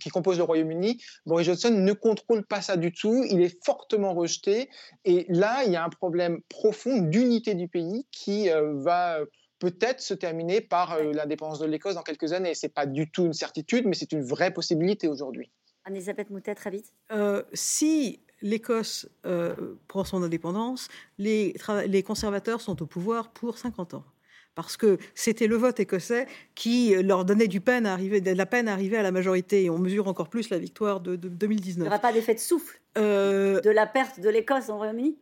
[SPEAKER 3] qui composent le Royaume-Uni, Boris Johnson ne contrôle pas ça du tout. Il est fortement rejeté. Et là, il y a un problème profond d'unité du pays qui euh, va peut-être se terminer par l'indépendance de l'Écosse dans quelques années. Ce n'est pas du tout une certitude, mais c'est une vraie possibilité aujourd'hui.
[SPEAKER 1] Elisabeth Moutet, très vite.
[SPEAKER 2] si l'Écosse prend son indépendance, les, les conservateurs sont au pouvoir pour 50 ans parce que c'était le vote écossais qui leur donnait du peine à arriver, de la peine à arriver à la majorité. Et on mesure encore plus la victoire de, 2019. Il n'y
[SPEAKER 1] aura pas d'effet de souffle euh, de la perte de l'Écosse en Royaume-Uni?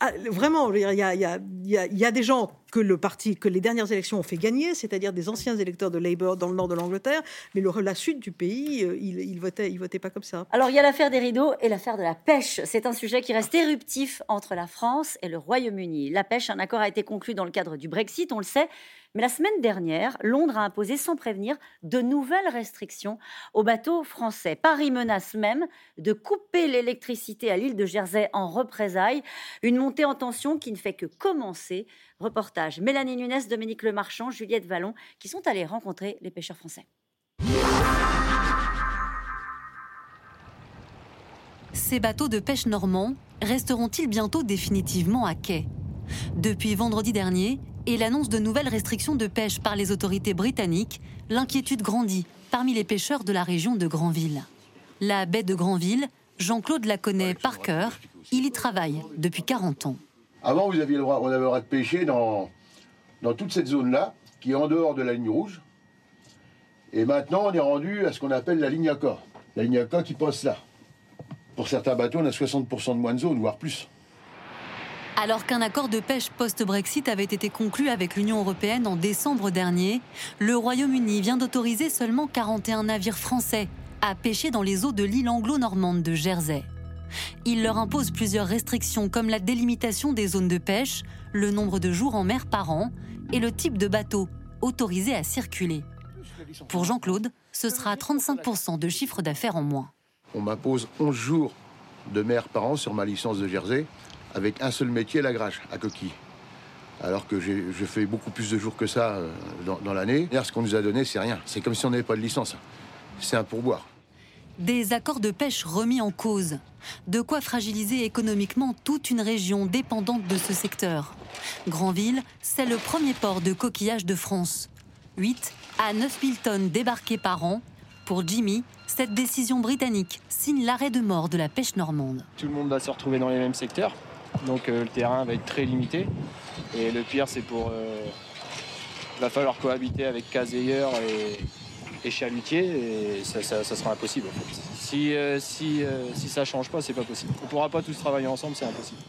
[SPEAKER 2] ah, vraiment, il y, a, des gens que le parti, que les dernières élections ont fait gagner, c'est-à-dire des anciens électeurs de Labour dans le nord de l'Angleterre, mais le, la sud du pays, euh, ils il votaient, il votaient pas comme ça.
[SPEAKER 1] Alors il y a l'affaire des rideaux et l'affaire de la pêche. C'est un sujet qui reste éruptif entre la France et le Royaume-Uni. La pêche, un accord a été conclu dans le cadre du Brexit, on le sait, mais la semaine dernière, Londres a imposé sans prévenir de nouvelles restrictions aux bateaux français. Paris menace même de couper l'électricité à l'île de Jersey en représailles. Une montée en tension qui ne fait que commencer. Reportage Mélanie Nunes, Dominique Lemarchand, Juliette Vallon, qui sont allés rencontrer les pêcheurs français.
[SPEAKER 13] Ces bateaux de pêche normands resteront-ils bientôt définitivement à quai? Depuis vendredi dernier, et l'annonce de nouvelles restrictions de pêche par les autorités britanniques, l'inquiétude grandit parmi les pêcheurs de la région de Granville. La baie de Granville, Jean-Claude la connaît par cœur, il y travaille depuis 40 ans.
[SPEAKER 14] Avant, vous aviez le droit, on avait le droit de pêcher dans, dans toute cette zone-là, qui est en dehors de la ligne rouge. Et maintenant, on est rendu à ce qu'on appelle la ligne accord. La ligne accord qui passe là. Pour certains bateaux, on a 60% de moins de zone, voire plus.
[SPEAKER 13] Alors qu'un accord de pêche post-Brexit avait été conclu avec l'Union européenne en décembre dernier, le Royaume-Uni vient d'autoriser seulement 41 navires français à pêcher dans les eaux de l'île anglo-normande de Jersey. Il leur impose plusieurs restrictions comme la délimitation des zones de pêche, le nombre de jours en mer par an et le type de bateau autorisé à circuler. Pour Jean-Claude, ce sera 35% de chiffre d'affaires en moins.
[SPEAKER 14] On m'impose 11 jours de mer par an sur ma licence de Jersey avec un seul métier, la grage, à coquille. Alors que je fais beaucoup plus de jours que ça euh, dans, l'année. Ce qu'on nous a donné, c'est rien. C'est comme si on n'avait pas de licence. C'est un pourboire.
[SPEAKER 13] Des accords de pêche remis en cause. De quoi fragiliser économiquement toute une région dépendante de ce secteur. Granville, c'est le premier port de coquillage de France. 8 à 9 000 tonnes débarquées par an. Pour Jimmy, cette décision britannique signe l'arrêt de mort de la pêche normande.
[SPEAKER 15] Tout le monde va se retrouver dans les mêmes secteurs. Donc euh, le terrain va être très limité. Et le pire, c'est pour. Euh, il va falloir cohabiter avec caseilleurs et, et chalutiers, et ça, sera impossible en fait. Si, euh, si, si ça change pas, c'est pas possible. On pourra pas tous travailler ensemble, c'est impossible.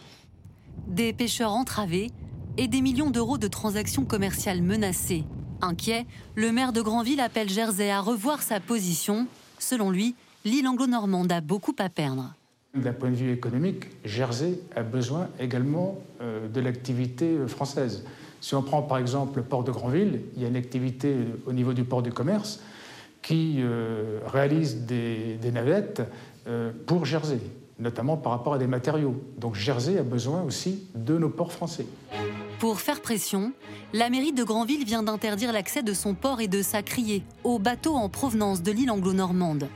[SPEAKER 13] Des pêcheurs entravés et des millions d'euros de transactions commerciales menacées. Inquiet, le maire de Granville appelle Jersey à revoir sa position. Selon lui, l'île anglo-normande a beaucoup à perdre.
[SPEAKER 10] D'un point de vue économique, Jersey a besoin également euh, de l'activité euh, française. Si on prend par exemple le port de Granville, il y a une activité euh, au niveau du port du commerce qui réalise des, navettes pour Jersey, notamment par rapport à des matériaux. Donc Jersey a besoin aussi de nos ports français.
[SPEAKER 13] Pour faire pression, la mairie de Granville vient d'interdire l'accès de son port et de sa criée aux bateaux en provenance de l'île anglo-normande.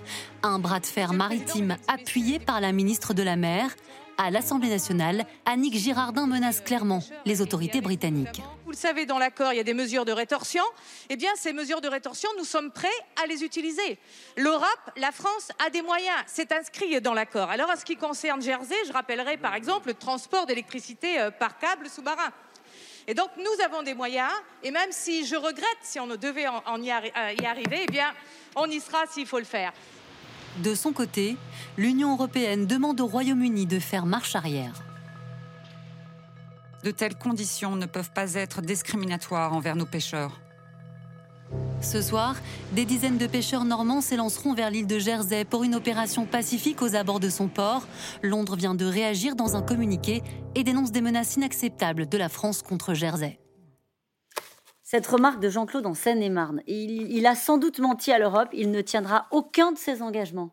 [SPEAKER 13] Un bras de fer maritime appuyé par la ministre de la Mer. À l'Assemblée nationale, Annick Girardin menace clairement les autorités britanniques.
[SPEAKER 16] Vous le savez, dans l'accord, il y a des mesures de rétorsion. Eh bien, ces mesures de rétorsion, nous sommes prêts à les utiliser. L'Europe, la France a des moyens. C'est inscrit dans l'accord. Alors, en ce qui concerne Jersey, je rappellerai par exemple le transport d'électricité euh, par câble sous-marin. Et donc, nous avons des moyens, et même si je regrette si on devait en, y, euh, y, arriver, eh bien, on y sera s'il faut le faire.
[SPEAKER 13] De son côté, l'Union européenne demande au Royaume-Uni de faire marche arrière.
[SPEAKER 17] De telles conditions ne peuvent pas être discriminatoires envers nos pêcheurs.
[SPEAKER 13] Ce soir, des dizaines de pêcheurs normands s'élanceront vers l'île de Jersey pour une opération pacifique aux abords de son port. Londres vient de réagir dans un communiqué et dénonce des menaces inacceptables de la France contre Jersey.
[SPEAKER 1] Cette remarque de Jean-Claude en Seine-et-Marne, il, il a sans doute menti à l'Europe, il ne tiendra aucun de ses engagements.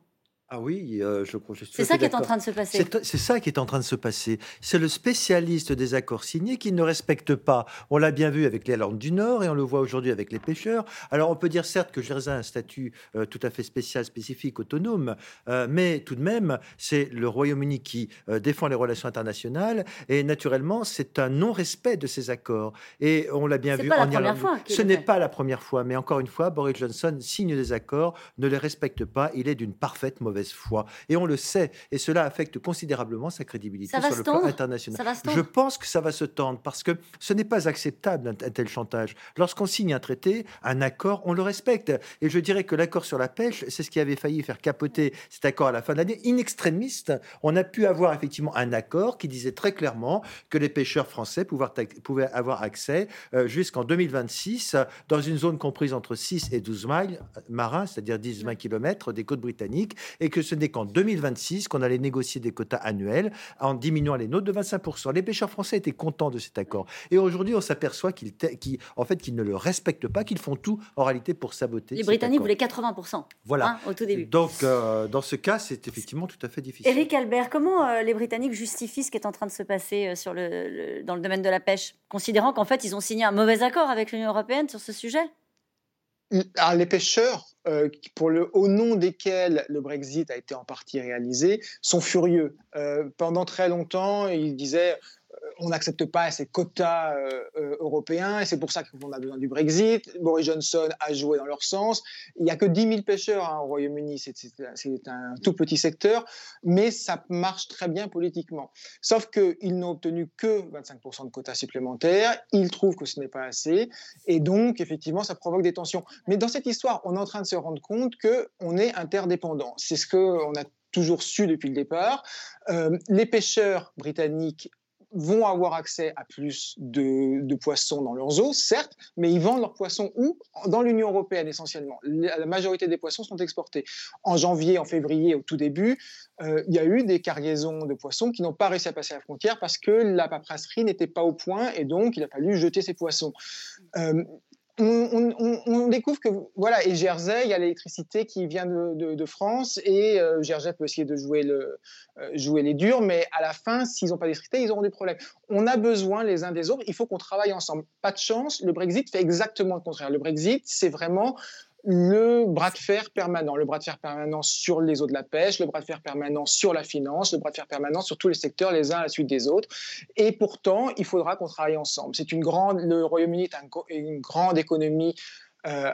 [SPEAKER 5] Ah oui, euh, je
[SPEAKER 1] crois. C'est ça qui est en train de se passer.
[SPEAKER 5] C'est ça qui est en train de se passer. C'est le spécialiste des accords signés qui ne respecte pas. On l'a bien vu avec les Landes du Nord et on le voit aujourd'hui avec les pêcheurs. Alors on peut dire certes que Jersey a un statut euh, tout à fait spécial, spécifique, autonome, euh, mais tout de même, c'est le Royaume-Uni qui défend les relations internationales et naturellement, c'est un non-respect de ces accords. Et on l'a bien vu
[SPEAKER 1] en la Irlande. Fois
[SPEAKER 5] Ce n'est pas la première fois, mais encore une fois, Boris Johnson signe des accords, ne les respecte pas. Il est d'une parfaite mauvaise foi. Et on le sait. Et cela affecte considérablement sa crédibilité sur le plan international. Je pense que ça va se tendre parce que ce n'est pas acceptable un, tel chantage. Lorsqu'on signe un traité, un accord, on le respecte. Et je dirais que l'accord sur la pêche, c'est ce qui avait failli faire capoter cet accord à la fin de l'année. In extremis, on a pu avoir effectivement un accord qui disait très clairement que les pêcheurs français pouvaient avoir accès euh, jusqu'en 2026 dans une zone comprise entre 6 et 12 miles marins, c'est-à-dire 10-20 km des côtes britanniques, et que ce n'est qu'en 2026 qu'on allait négocier des quotas annuels en diminuant les nôtres de 25%. Les pêcheurs français étaient contents de cet accord. Et aujourd'hui, on s'aperçoit qu'ils en fait, qu'ils ne le respectent pas, qu'ils font tout en réalité pour saboter.
[SPEAKER 1] Les Britanniques voulaient 80%.
[SPEAKER 5] Voilà.
[SPEAKER 1] Hein, au tout début.
[SPEAKER 5] Donc, euh, dans ce cas, c'est effectivement tout à fait difficile.
[SPEAKER 1] Éric Albert, comment euh, les Britanniques justifient ce qui est en train de se passer euh, sur le, dans le domaine de la pêche, considérant qu'en fait, ils ont signé un mauvais accord avec l'Union européenne sur ce sujet?
[SPEAKER 3] Alors, les pêcheurs euh, pour le, au nom desquels le Brexit a été en partie réalisé, sont furieux. Euh, pendant très longtemps, ils disaient on n'accepte pas ces quotas euh, euh, européens et c'est pour ça qu'on a besoin du Brexit. Boris Johnson a joué dans leur sens. Il n'y a que 10 000 pêcheurs hein, au Royaume-Uni, c'est un tout petit secteur, mais ça marche très bien politiquement. Sauf qu'ils n'ont obtenu que 25% de quotas supplémentaires, ils trouvent que ce n'est pas assez et donc effectivement ça provoque des tensions. Mais dans cette histoire, on est en train de se rendre compte qu'on est interdépendant. C'est ce qu'on a toujours su depuis le départ. Euh, les pêcheurs britanniques vont avoir accès à plus de, poissons dans leurs eaux, certes, mais ils vendent leurs poissons où? Dans l'Union européenne essentiellement. La majorité des poissons sont exportés. En janvier, en février, au tout début, euh, il y a eu des cargaisons de poissons qui n'ont pas réussi à passer la frontière parce que la paperasserie n'était pas au point et donc il a fallu jeter ces poissons. Euh, on, découvre que, voilà, et Jersey, il y a l'électricité qui vient de, France, et euh, Jersey peut essayer de jouer, le, euh, jouer les durs, mais à la fin, s'ils n'ont pas d'électricité, ils auront des problèmes. On a besoin les uns des autres, il faut qu'on travaille ensemble. Pas de chance, le Brexit fait exactement le contraire. Le Brexit, c'est vraiment le bras de fer permanent, le bras de fer permanent sur les eaux de la pêche, le bras de fer permanent sur la finance, le bras de fer permanent sur tous les secteurs les uns à la suite des autres. Et pourtant, il faudra qu'on travaille ensemble. C'est une grande, le Royaume-Uni est une grande économie euh,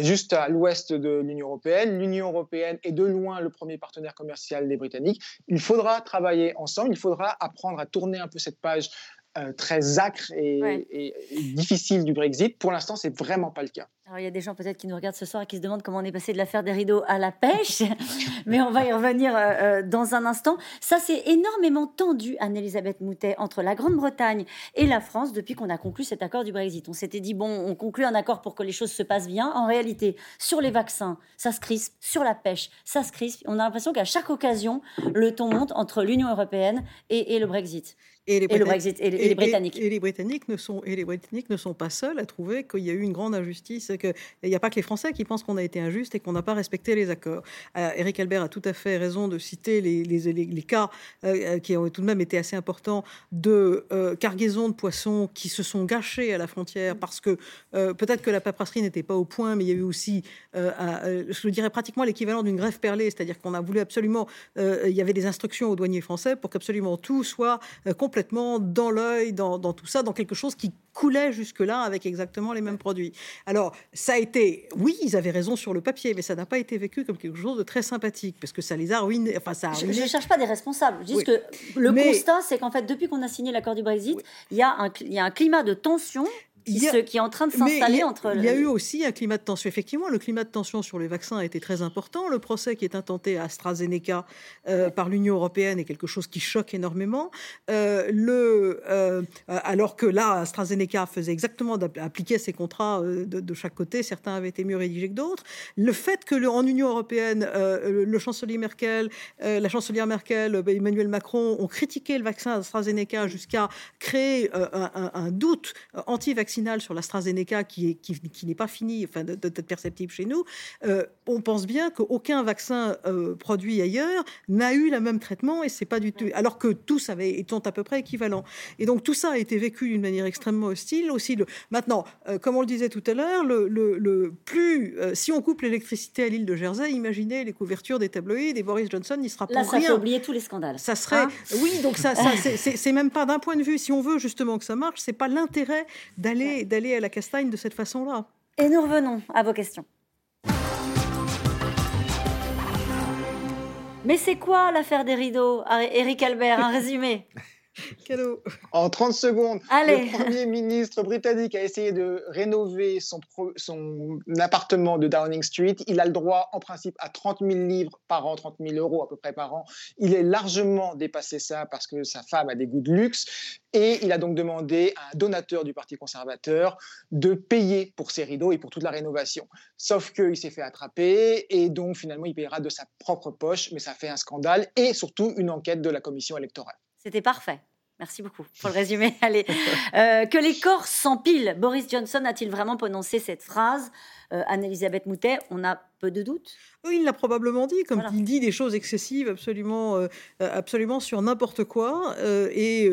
[SPEAKER 3] juste à l'ouest de l'Union européenne. L'Union européenne est de loin le premier partenaire commercial des Britanniques. Il faudra travailler ensemble, il faudra apprendre à tourner un peu cette page euh, très acre et, difficile du Brexit. Pour l'instant, c'est vraiment pas le cas.
[SPEAKER 1] Alors, il y a des gens peut-être qui nous regardent ce soir et qui se demandent comment on est passé de l'affaire des rideaux à la pêche, mais on va y revenir euh, euh, dans un instant. Ça, c'est énormément tendu, Anne-Elisabeth Moutet, entre la Grande-Bretagne et la France depuis qu'on a conclu cet accord du Brexit. On s'était dit, bon, on conclut un accord pour que les choses se passent bien. En réalité, sur les vaccins, ça se crispe, sur la pêche, ça se crispe. On a l'impression qu'à chaque occasion, le ton monte entre l'Union européenne et, et le Brexit. Et les, Brexit, et, les Britanniques.
[SPEAKER 2] Et, les Britanniques ne sont, et les Britanniques ne sont pas seuls à trouver qu'il y a eu une grande injustice, qu'il n'y a pas que les Français qui pensent qu'on a été injuste et qu'on n'a pas respecté les accords. Euh, Eric Albert a tout à fait raison de citer les, les, les, cas euh, qui ont tout de même été assez importants de euh, cargaisons de poissons qui se sont gâchés à la frontière parce que peut-être que la paperasserie n'était pas au point, mais il y a eu aussi, je dirais pratiquement l'équivalent d'une grève perlée, c'est-à-dire qu'on a voulu absolument, il y avait des instructions aux douaniers français pour qu'absolument tout soit complètement dans l'œil, dans, tout ça, dans quelque chose qui coulait jusque-là avec exactement les mêmes produits. Alors, ça a été, oui, ils avaient raison sur le papier, mais ça n'a pas été vécu comme quelque chose de très sympathique, parce que ça les a ruinés. Enfin, ça
[SPEAKER 1] Je ne cherche pas des responsables, juste que le constat, c'est qu'en fait, depuis qu'on a signé l'accord du Brexit, y il y a un climat de tension qui, qui, est en train de s'installer entre.
[SPEAKER 2] Il y a eu aussi un climat de tension. Effectivement, le climat de tension sur les vaccins a été très important. Le procès qui est intenté à AstraZeneca euh, par l'Union européenne est quelque chose qui choque énormément. Euh, le, euh, alors que là, AstraZeneca faisait exactement d'appliquer ses contrats de, chaque côté. Certains avaient été mieux rédigés que d'autres. Le fait que le, en Union européenne, le chancelier Merkel, la chancelière Merkel, Emmanuel Macron ont critiqué le vaccin AstraZeneca jusqu'à créer un, un doute sur l'AstraZeneca qui n'est qui, qui n'est pas fini, enfin, d'être perceptible chez nous, euh, on pense bien qu'aucun vaccin euh, produit ailleurs n'a eu le même traitement et c'est pas du tout. Alors que tous avaient, étant à peu près équivalents. Et donc tout ça a été vécu d'une manière extrêmement hostile. Aussi, le, maintenant, euh, comme on le disait tout à l'heure, le, le, plus, si on coupe l'électricité à l'île de Jersey, imaginez les couvertures des tabloïds et Boris Johnson n'y sera pas
[SPEAKER 1] Là,
[SPEAKER 2] ça
[SPEAKER 1] fait oublier tous les scandales.
[SPEAKER 2] Ça serait, hein? oui, donc ça, ça c'est même pas d'un point de vue. Si on veut justement que ça marche, c'est pas l'intérêt d'aller d'aller à la castagne de cette façon-là.
[SPEAKER 1] Et nous revenons à vos questions. Mais c'est quoi l'affaire des rideaux Eric Albert, un résumé?
[SPEAKER 2] Cadeau.
[SPEAKER 3] En 30 secondes, le Premier ministre britannique a essayé de rénover son, son, appartement de Downing Street. Il a le droit, en principe, à 30 000 livres par an, 30 000 euros à peu près par an. Il est largement dépassé ça parce que sa femme a des goûts de luxe. Et il a donc demandé à un donateur du Parti conservateur de payer pour ses rideaux et pour toute la rénovation. Sauf qu'il s'est fait attraper et donc finalement il payera de sa propre poche, mais ça fait un scandale et surtout une enquête de la commission électorale.
[SPEAKER 1] C'était parfait. Merci beaucoup pour le résumé. Allez, euh, que les corps s'empilent. Boris Johnson a-t-il vraiment prononcé cette phrase? Euh, Anne-Elisabeth Moutet, on a peu de doutes
[SPEAKER 2] Oui, il l'a probablement dit, comme il dit des choses excessives absolument, euh, absolument sur n'importe quoi. Euh, et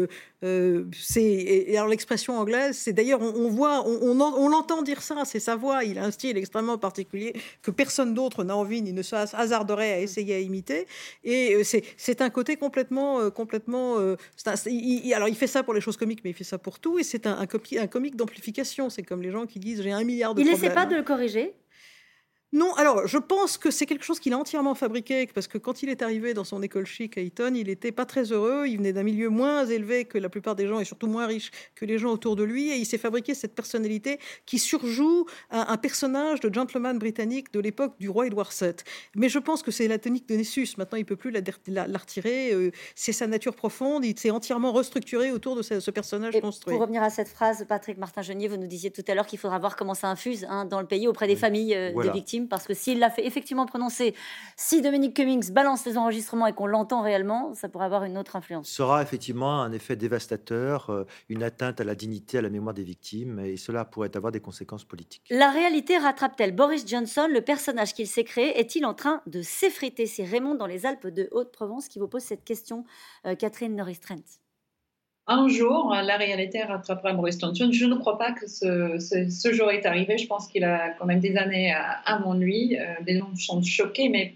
[SPEAKER 2] c'est alors l'expression anglaise, c'est d'ailleurs on, voit, on, on, l'entend dire ça, c'est sa voix. Il a un style extrêmement particulier que personne d'autre n'a envie ni ne se hasarderait à essayer à imiter. Et c'est un côté complètement, complètement. alors il fait ça pour les choses comiques, mais il fait ça pour tout. Et c'est un, un, comique d'amplification. C'est comme les gens qui disent j'ai un milliard de.
[SPEAKER 1] Il
[SPEAKER 2] n'essaie
[SPEAKER 1] pas de le corriger protéger
[SPEAKER 2] non, alors je pense que c'est quelque chose qu'il a entièrement fabriqué, parce que quand il est arrivé dans son école chic à Eton, il n'était pas très heureux, il venait d'un milieu moins élevé que la plupart des gens, et surtout moins riche que les gens autour de lui, et il s'est fabriqué cette personnalité qui surjoue un, personnage de gentleman britannique de l'époque du roi Édouard VII. Mais je pense que c'est la tonique de Nessus, maintenant il peut plus la, retirer, euh, c'est sa nature profonde, il s'est entièrement restructuré autour de ce, personnage construit.
[SPEAKER 1] Pour revenir à cette phrase, Patrick Martin-Genier, vous nous disiez tout à l'heure qu'il faudra voir comment ça infuse hein, dans le pays auprès des familles euh, des victimes parce que s'il l'a fait effectivement prononcer, si Dominique Cummings balance les enregistrements et qu'on l'entend réellement, ça pourrait avoir une autre influence.
[SPEAKER 5] Aura effectivement un effet dévastateur, euh, une atteinte à la dignité, à la mémoire des victimes, et cela pourrait avoir des conséquences politiques.
[SPEAKER 1] La réalité rattrape-t-elle Boris Johnson, le personnage qu'il s'est créé, est-il en train de s'effriter C'est Raymond dans les Alpes de Haute-Provence qui vous pose cette question, euh, Catherine Norris-Trent
[SPEAKER 4] un jour, la réalité rattrapera Boris Johnson. Je ne crois pas que ce, jour est arrivé. Je pense qu'il a quand même des années avant lui. Euh, des gens sont choqués, mais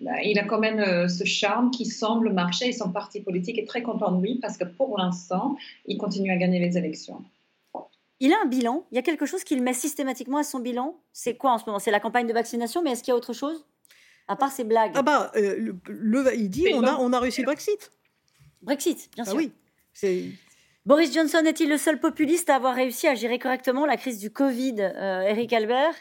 [SPEAKER 4] bah, il a quand même euh, ce charme qui semble marcher et son parti politique est très content de lui parce que pour l'instant, il continue à gagner les élections.
[SPEAKER 1] Il a un bilan. Il y a quelque chose qu'il met systématiquement à son bilan. C'est quoi en ce moment? C'est la campagne de vaccination, mais est-ce qu'il y a autre chose? À part ces blagues.
[SPEAKER 2] Ah bah, euh, le, il dit on a, on a réussi le Brexit.
[SPEAKER 1] Brexit, bien
[SPEAKER 2] ah
[SPEAKER 1] sûr.
[SPEAKER 2] oui.
[SPEAKER 1] Boris Johnson est-il le seul populiste à avoir réussi à gérer correctement la crise du Covid euh, Eric Albert?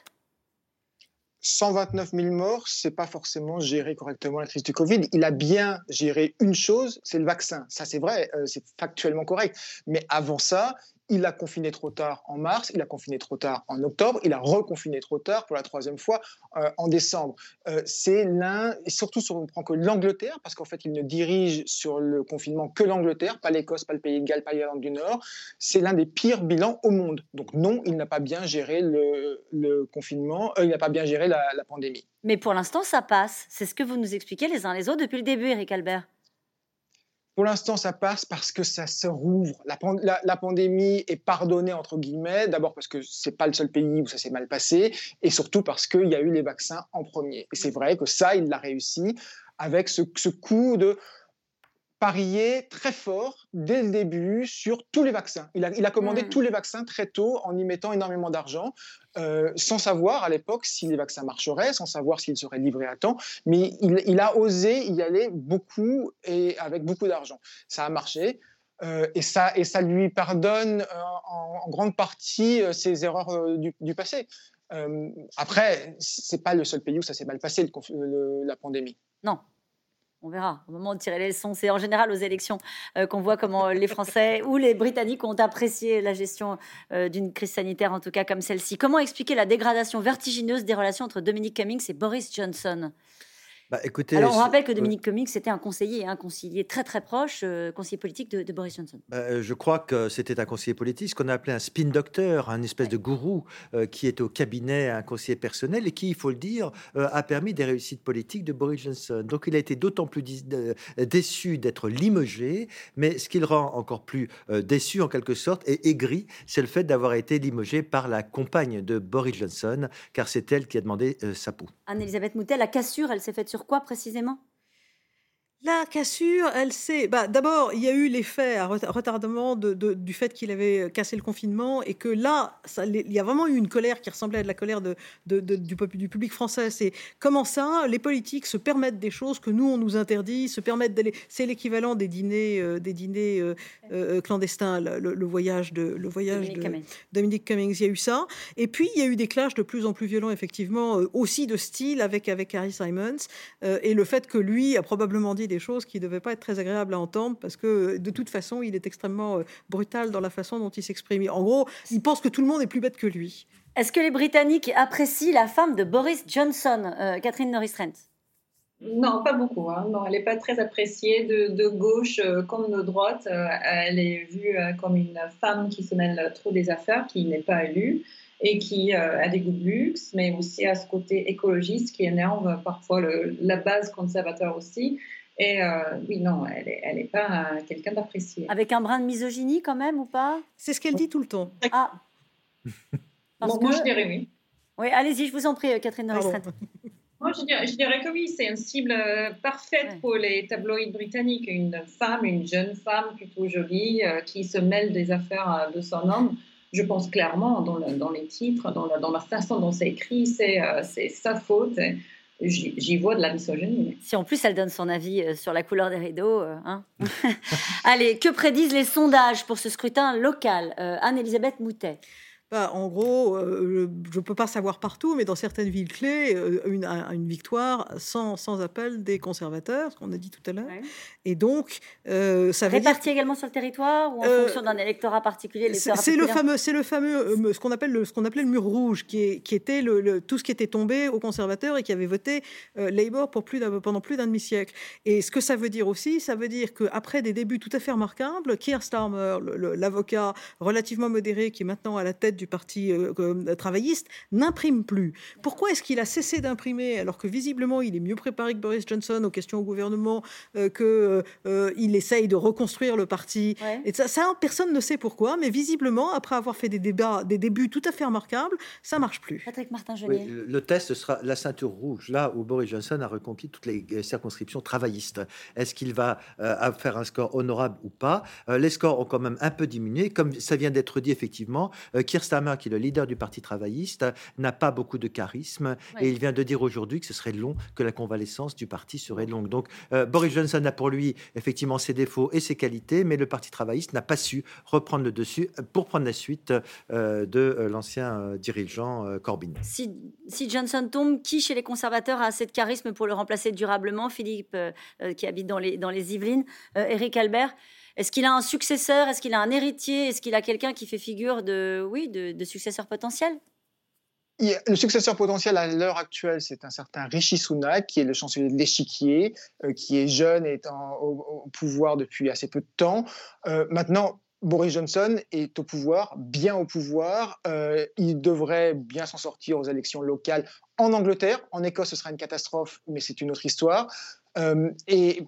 [SPEAKER 3] 129 000 morts, c'est pas forcément gérer correctement la crise du Covid. Il a bien géré une chose, c'est le vaccin. Ça, c'est vrai, euh, c'est factuellement correct. Mais avant ça, il a confiné trop tard en mars, il a confiné trop tard en octobre, il a reconfiné trop tard pour la troisième fois euh, en décembre. Euh, c'est l'un, et surtout si on prend que l'Angleterre, parce qu'en fait il ne dirige sur le confinement que l'Angleterre, pas l'Écosse, pas le Pays de Galles, pas l'Irlande du Nord, c'est l'un des pires bilans au monde. Donc non, il n'a pas bien géré le, confinement, euh, il n'a pas bien géré la, la pandémie.
[SPEAKER 1] Mais pour l'instant ça passe, c'est ce que vous nous expliquez les uns les autres depuis le début, Eric Albert.
[SPEAKER 3] Pour l'instant, ça passe parce que ça se rouvre. La, pandémie est pardonnée, entre guillemets, d'abord parce que ce n'est pas le seul pays où ça s'est mal passé, et surtout parce qu'il y a eu les vaccins en premier. Et c'est vrai que ça, il l'a réussi avec ce, ce coup de parier très fort dès le début sur tous les vaccins. Il a, commandé mmh. tous les vaccins très tôt en y mettant énormément d'argent, euh, sans savoir à l'époque si les vaccins marcheraient, sans savoir s'ils seraient livrés à temps. Mais il, a osé y aller beaucoup et avec beaucoup d'argent. Ça a marché. Euh, et, ça, et ça lui pardonne euh, en, grande partie ses erreurs du, passé. après, c'est pas le seul pays où ça s'est mal passé, la pandémie.
[SPEAKER 1] Non, on verra. Au moment de tirer les leçons, c'est en général aux élections euh, qu'on voit comment les Français ou les Britanniques ont apprécié la gestion euh, d'une crise sanitaire, en tout cas comme celle-ci. Comment expliquer la dégradation vertigineuse des relations entre Dominique Cummings et Boris Johnson? Bah, écoutez, Alors, on rappelle que Dominique Cummings était un conseiller, un conseiller très très proche, euh, conseiller politique de, Boris Johnson.
[SPEAKER 5] Bah, euh, je crois que c'était un conseiller politique, ce qu'on a appelé un spin doctor, un espèce de gourou euh, qui est au cabinet, un conseiller personnel et qui, il faut le dire, a permis des réussites politiques de Boris Johnson. Donc, il a été d'autant plus déçu d'être limogé, mais ce qui le rend encore plus déçu en quelque sorte et aigri, c'est le fait d'avoir été limogé par la compagne de Boris Johnson, car c'est elle qui a demandé sa peau.
[SPEAKER 1] Anne-Elisabeth Moutet, la cassure, elle s'est faite sur quoi précisément?
[SPEAKER 2] La cassure, elle sait. Bah, D'abord, il y a eu l'effet à retardement de, du fait qu'il avait cassé le confinement et que là, ça, il y a vraiment eu une colère qui ressemblait à de la colère de, du, du, public français. C'est comment ça, les politiques se permettent des choses que nous, on nous interdit, se permettent d'aller. C'est l'équivalent des dîners, euh, des dîners euh, euh, clandestins, le, voyage de, le voyage Dominique, de Cummings. Dominique Cummings. Il y a eu ça. Et puis, il y a eu des clashs de plus en plus violents, effectivement, aussi de style avec, avec Harry Simons. et le fait que lui a probablement dit des choses qui ne devaient pas être très agréables à entendre parce que de toute façon, il est extrêmement euh, brutal dans la façon dont il s'exprime. En gros, il pense que tout le monde est plus bête que lui.
[SPEAKER 1] Est-ce que les Britanniques apprécient la femme de Boris Johnson, euh, Catherine Norris-Trent?
[SPEAKER 4] Non, pas beaucoup. Hein. Non, elle n'est pas très appréciée de, gauche euh, comme de droite. elle est vue comme une femme qui se mêle trop des affaires, qui n'est pas élue et qui a des goûts de luxe, mais aussi à ce côté écologiste qui énerve parfois la base conservateur aussi. Et euh, oui, non, elle n'est est pas quelqu'un d'apprécié.
[SPEAKER 1] Avec un brin de misogynie quand même ou pas?
[SPEAKER 2] C'est ce qu'elle dit tout le temps.
[SPEAKER 1] Ah
[SPEAKER 4] Moi, je dirais oui.
[SPEAKER 1] Oui, allez-y, je vous en prie, euh, Catherine Norris.
[SPEAKER 4] Moi, je dirais, je dirais, que oui, c'est une cible euh, parfaite pour les tabloïds britanniques. Une femme, une jeune femme plutôt jolie, qui se mêle des affaires de son homme. Je pense clairement, dans, dans les titres, dans la, dans la façon dont c'est écrit, c'est sa faute j'y vois de la misogynie.
[SPEAKER 1] Si en plus elle donne son avis euh, sur la couleur des rideaux. Euh, hein Allez, que prédisent les sondages pour ce scrutin local euh, Anne-Elisabeth Moutet?
[SPEAKER 2] Bah, en gros, euh, je ne peux pas savoir partout, mais dans certaines villes clés, euh, une, une, victoire sans, sans, appel des conservateurs, ce qu'on a dit tout à l'heure. Et donc, euh, ça veut
[SPEAKER 1] Réparti également sur le territoire ou en fonction d'un électorat particulier
[SPEAKER 2] C'est le fameux, c'est le fameux, ce qu'on appelle le, ce qu'on appelait le mur rouge, qui, est, qui était le, tout ce qui était tombé aux conservateurs et qui avait voté Labour pour plus pendant plus d'un demi-siècle. Et ce que ça veut dire aussi, ça veut dire qu'après des débuts tout à fait remarquables, Keir Starmer, l'avocat relativement modéré qui est maintenant à la tête du Parti euh, euh, travailliste, n'imprime plus. Pourquoi est-ce qu'il a cessé d'imprimer alors que visiblement il est mieux préparé que Boris Johnson aux questions au gouvernement, euh, qu'il essaye de reconstruire le parti? Et ça, ça, personne ne sait pourquoi, mais visiblement, après avoir fait des débats, des débuts tout à fait remarquables, ça marche plus.
[SPEAKER 1] Patrick Martin
[SPEAKER 5] le test sera la ceinture rouge, là où Boris Johnson a reconquis toutes les circonscriptions travaillistes. Est-ce qu'il va faire un score honorable ou pas? Les scores ont quand même un peu diminué, comme ça vient d'être dit effectivement. Starmer, qui est le leader du Parti travailliste, n'a pas beaucoup de charisme et il vient de dire aujourd'hui que ce serait long, que la convalescence du parti serait longue. Donc euh, Boris Johnson a pour lui effectivement ses défauts et ses qualités, mais le Parti travailliste n'a pas su reprendre le dessus pour prendre la suite euh, de euh, l'ancien dirigeant Corbyn.
[SPEAKER 1] Si, si, Johnson tombe, qui chez les conservateurs a assez de charisme pour le remplacer durablement? Philippe, qui habite dans les, dans les Yvelines, Eric Albert Est-ce qu'il a un successeur? Est-ce qu'il a un héritier? Est-ce qu'il a quelqu'un qui fait figure de, oui, de, successeur potentiel?
[SPEAKER 3] Le successeur potentiel à l'heure actuelle, c'est un certain Rishi Sunak, qui est le chancelier de l'échiquier, euh, qui est jeune et est au, pouvoir depuis assez peu de temps. Euh, maintenant, Boris Johnson est au pouvoir, bien au pouvoir. Euh, il devrait bien s'en sortir aux élections locales en Angleterre. En Écosse, ce sera une catastrophe, mais c'est une autre histoire. Et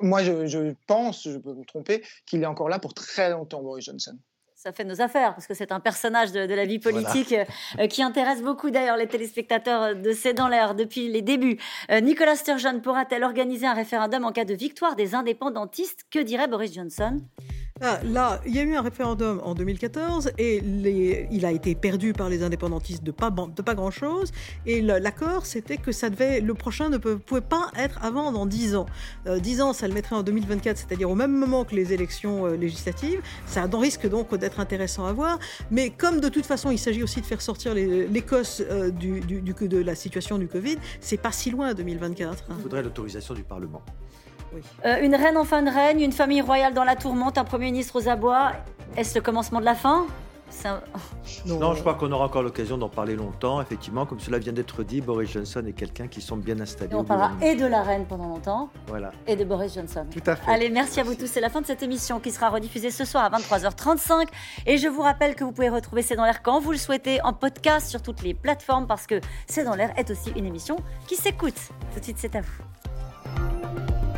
[SPEAKER 3] moi, je, pense, je peux me tromper, qu'il est encore là pour très longtemps, Boris Johnson.
[SPEAKER 1] Ça fait nos affaires, parce que c'est un personnage de, la vie politique euh, qui intéresse beaucoup d'ailleurs les téléspectateurs de C'est dans l'air depuis les débuts. Nicolas Sturgeon pourra-t-elle organiser un référendum en cas de victoire des indépendantistes? Que dirait Boris Johnson?
[SPEAKER 2] Ah, là, il y a eu un référendum en 2014 et il a été perdu par les indépendantistes de pas, grand-chose. Et l'accord, c'était que le prochain ne pouvait pas être avant dans 10 ans. Euh, 10 ans, ça le mettrait en 2024, c'est-à-dire au même moment que les élections euh, législatives. Ça risque donc d'être intéressant à voir. Mais comme de toute façon, il s'agit aussi de faire sortir l'Écosse euh, de la situation du Covid, c'est pas si loin 2024.
[SPEAKER 5] Il faudrait l'autorisation du Parlement.
[SPEAKER 1] Euh, une reine en fin de règne, une famille royale dans la tourmente, un Premier ministre aux abois. Est-ce le commencement de la fin?
[SPEAKER 5] Non. je crois qu'on aura encore l'occasion d'en parler longtemps. Effectivement, comme cela vient d'être dit, Boris Johnson est quelqu'un qui semble bien installé.
[SPEAKER 1] on parlera et de la reine pendant longtemps,
[SPEAKER 5] voilà.
[SPEAKER 1] et de Boris Johnson.
[SPEAKER 5] Tout à fait.
[SPEAKER 1] Allez, merci à vous tous. C'est la fin de cette émission qui sera rediffusée ce soir à 23h35. Et je vous rappelle que vous pouvez retrouver C'est dans l'air quand vous le souhaitez en podcast sur toutes les plateformes parce que C'est dans l'air est aussi une émission qui s'écoute. Tout de suite, c'est à vous.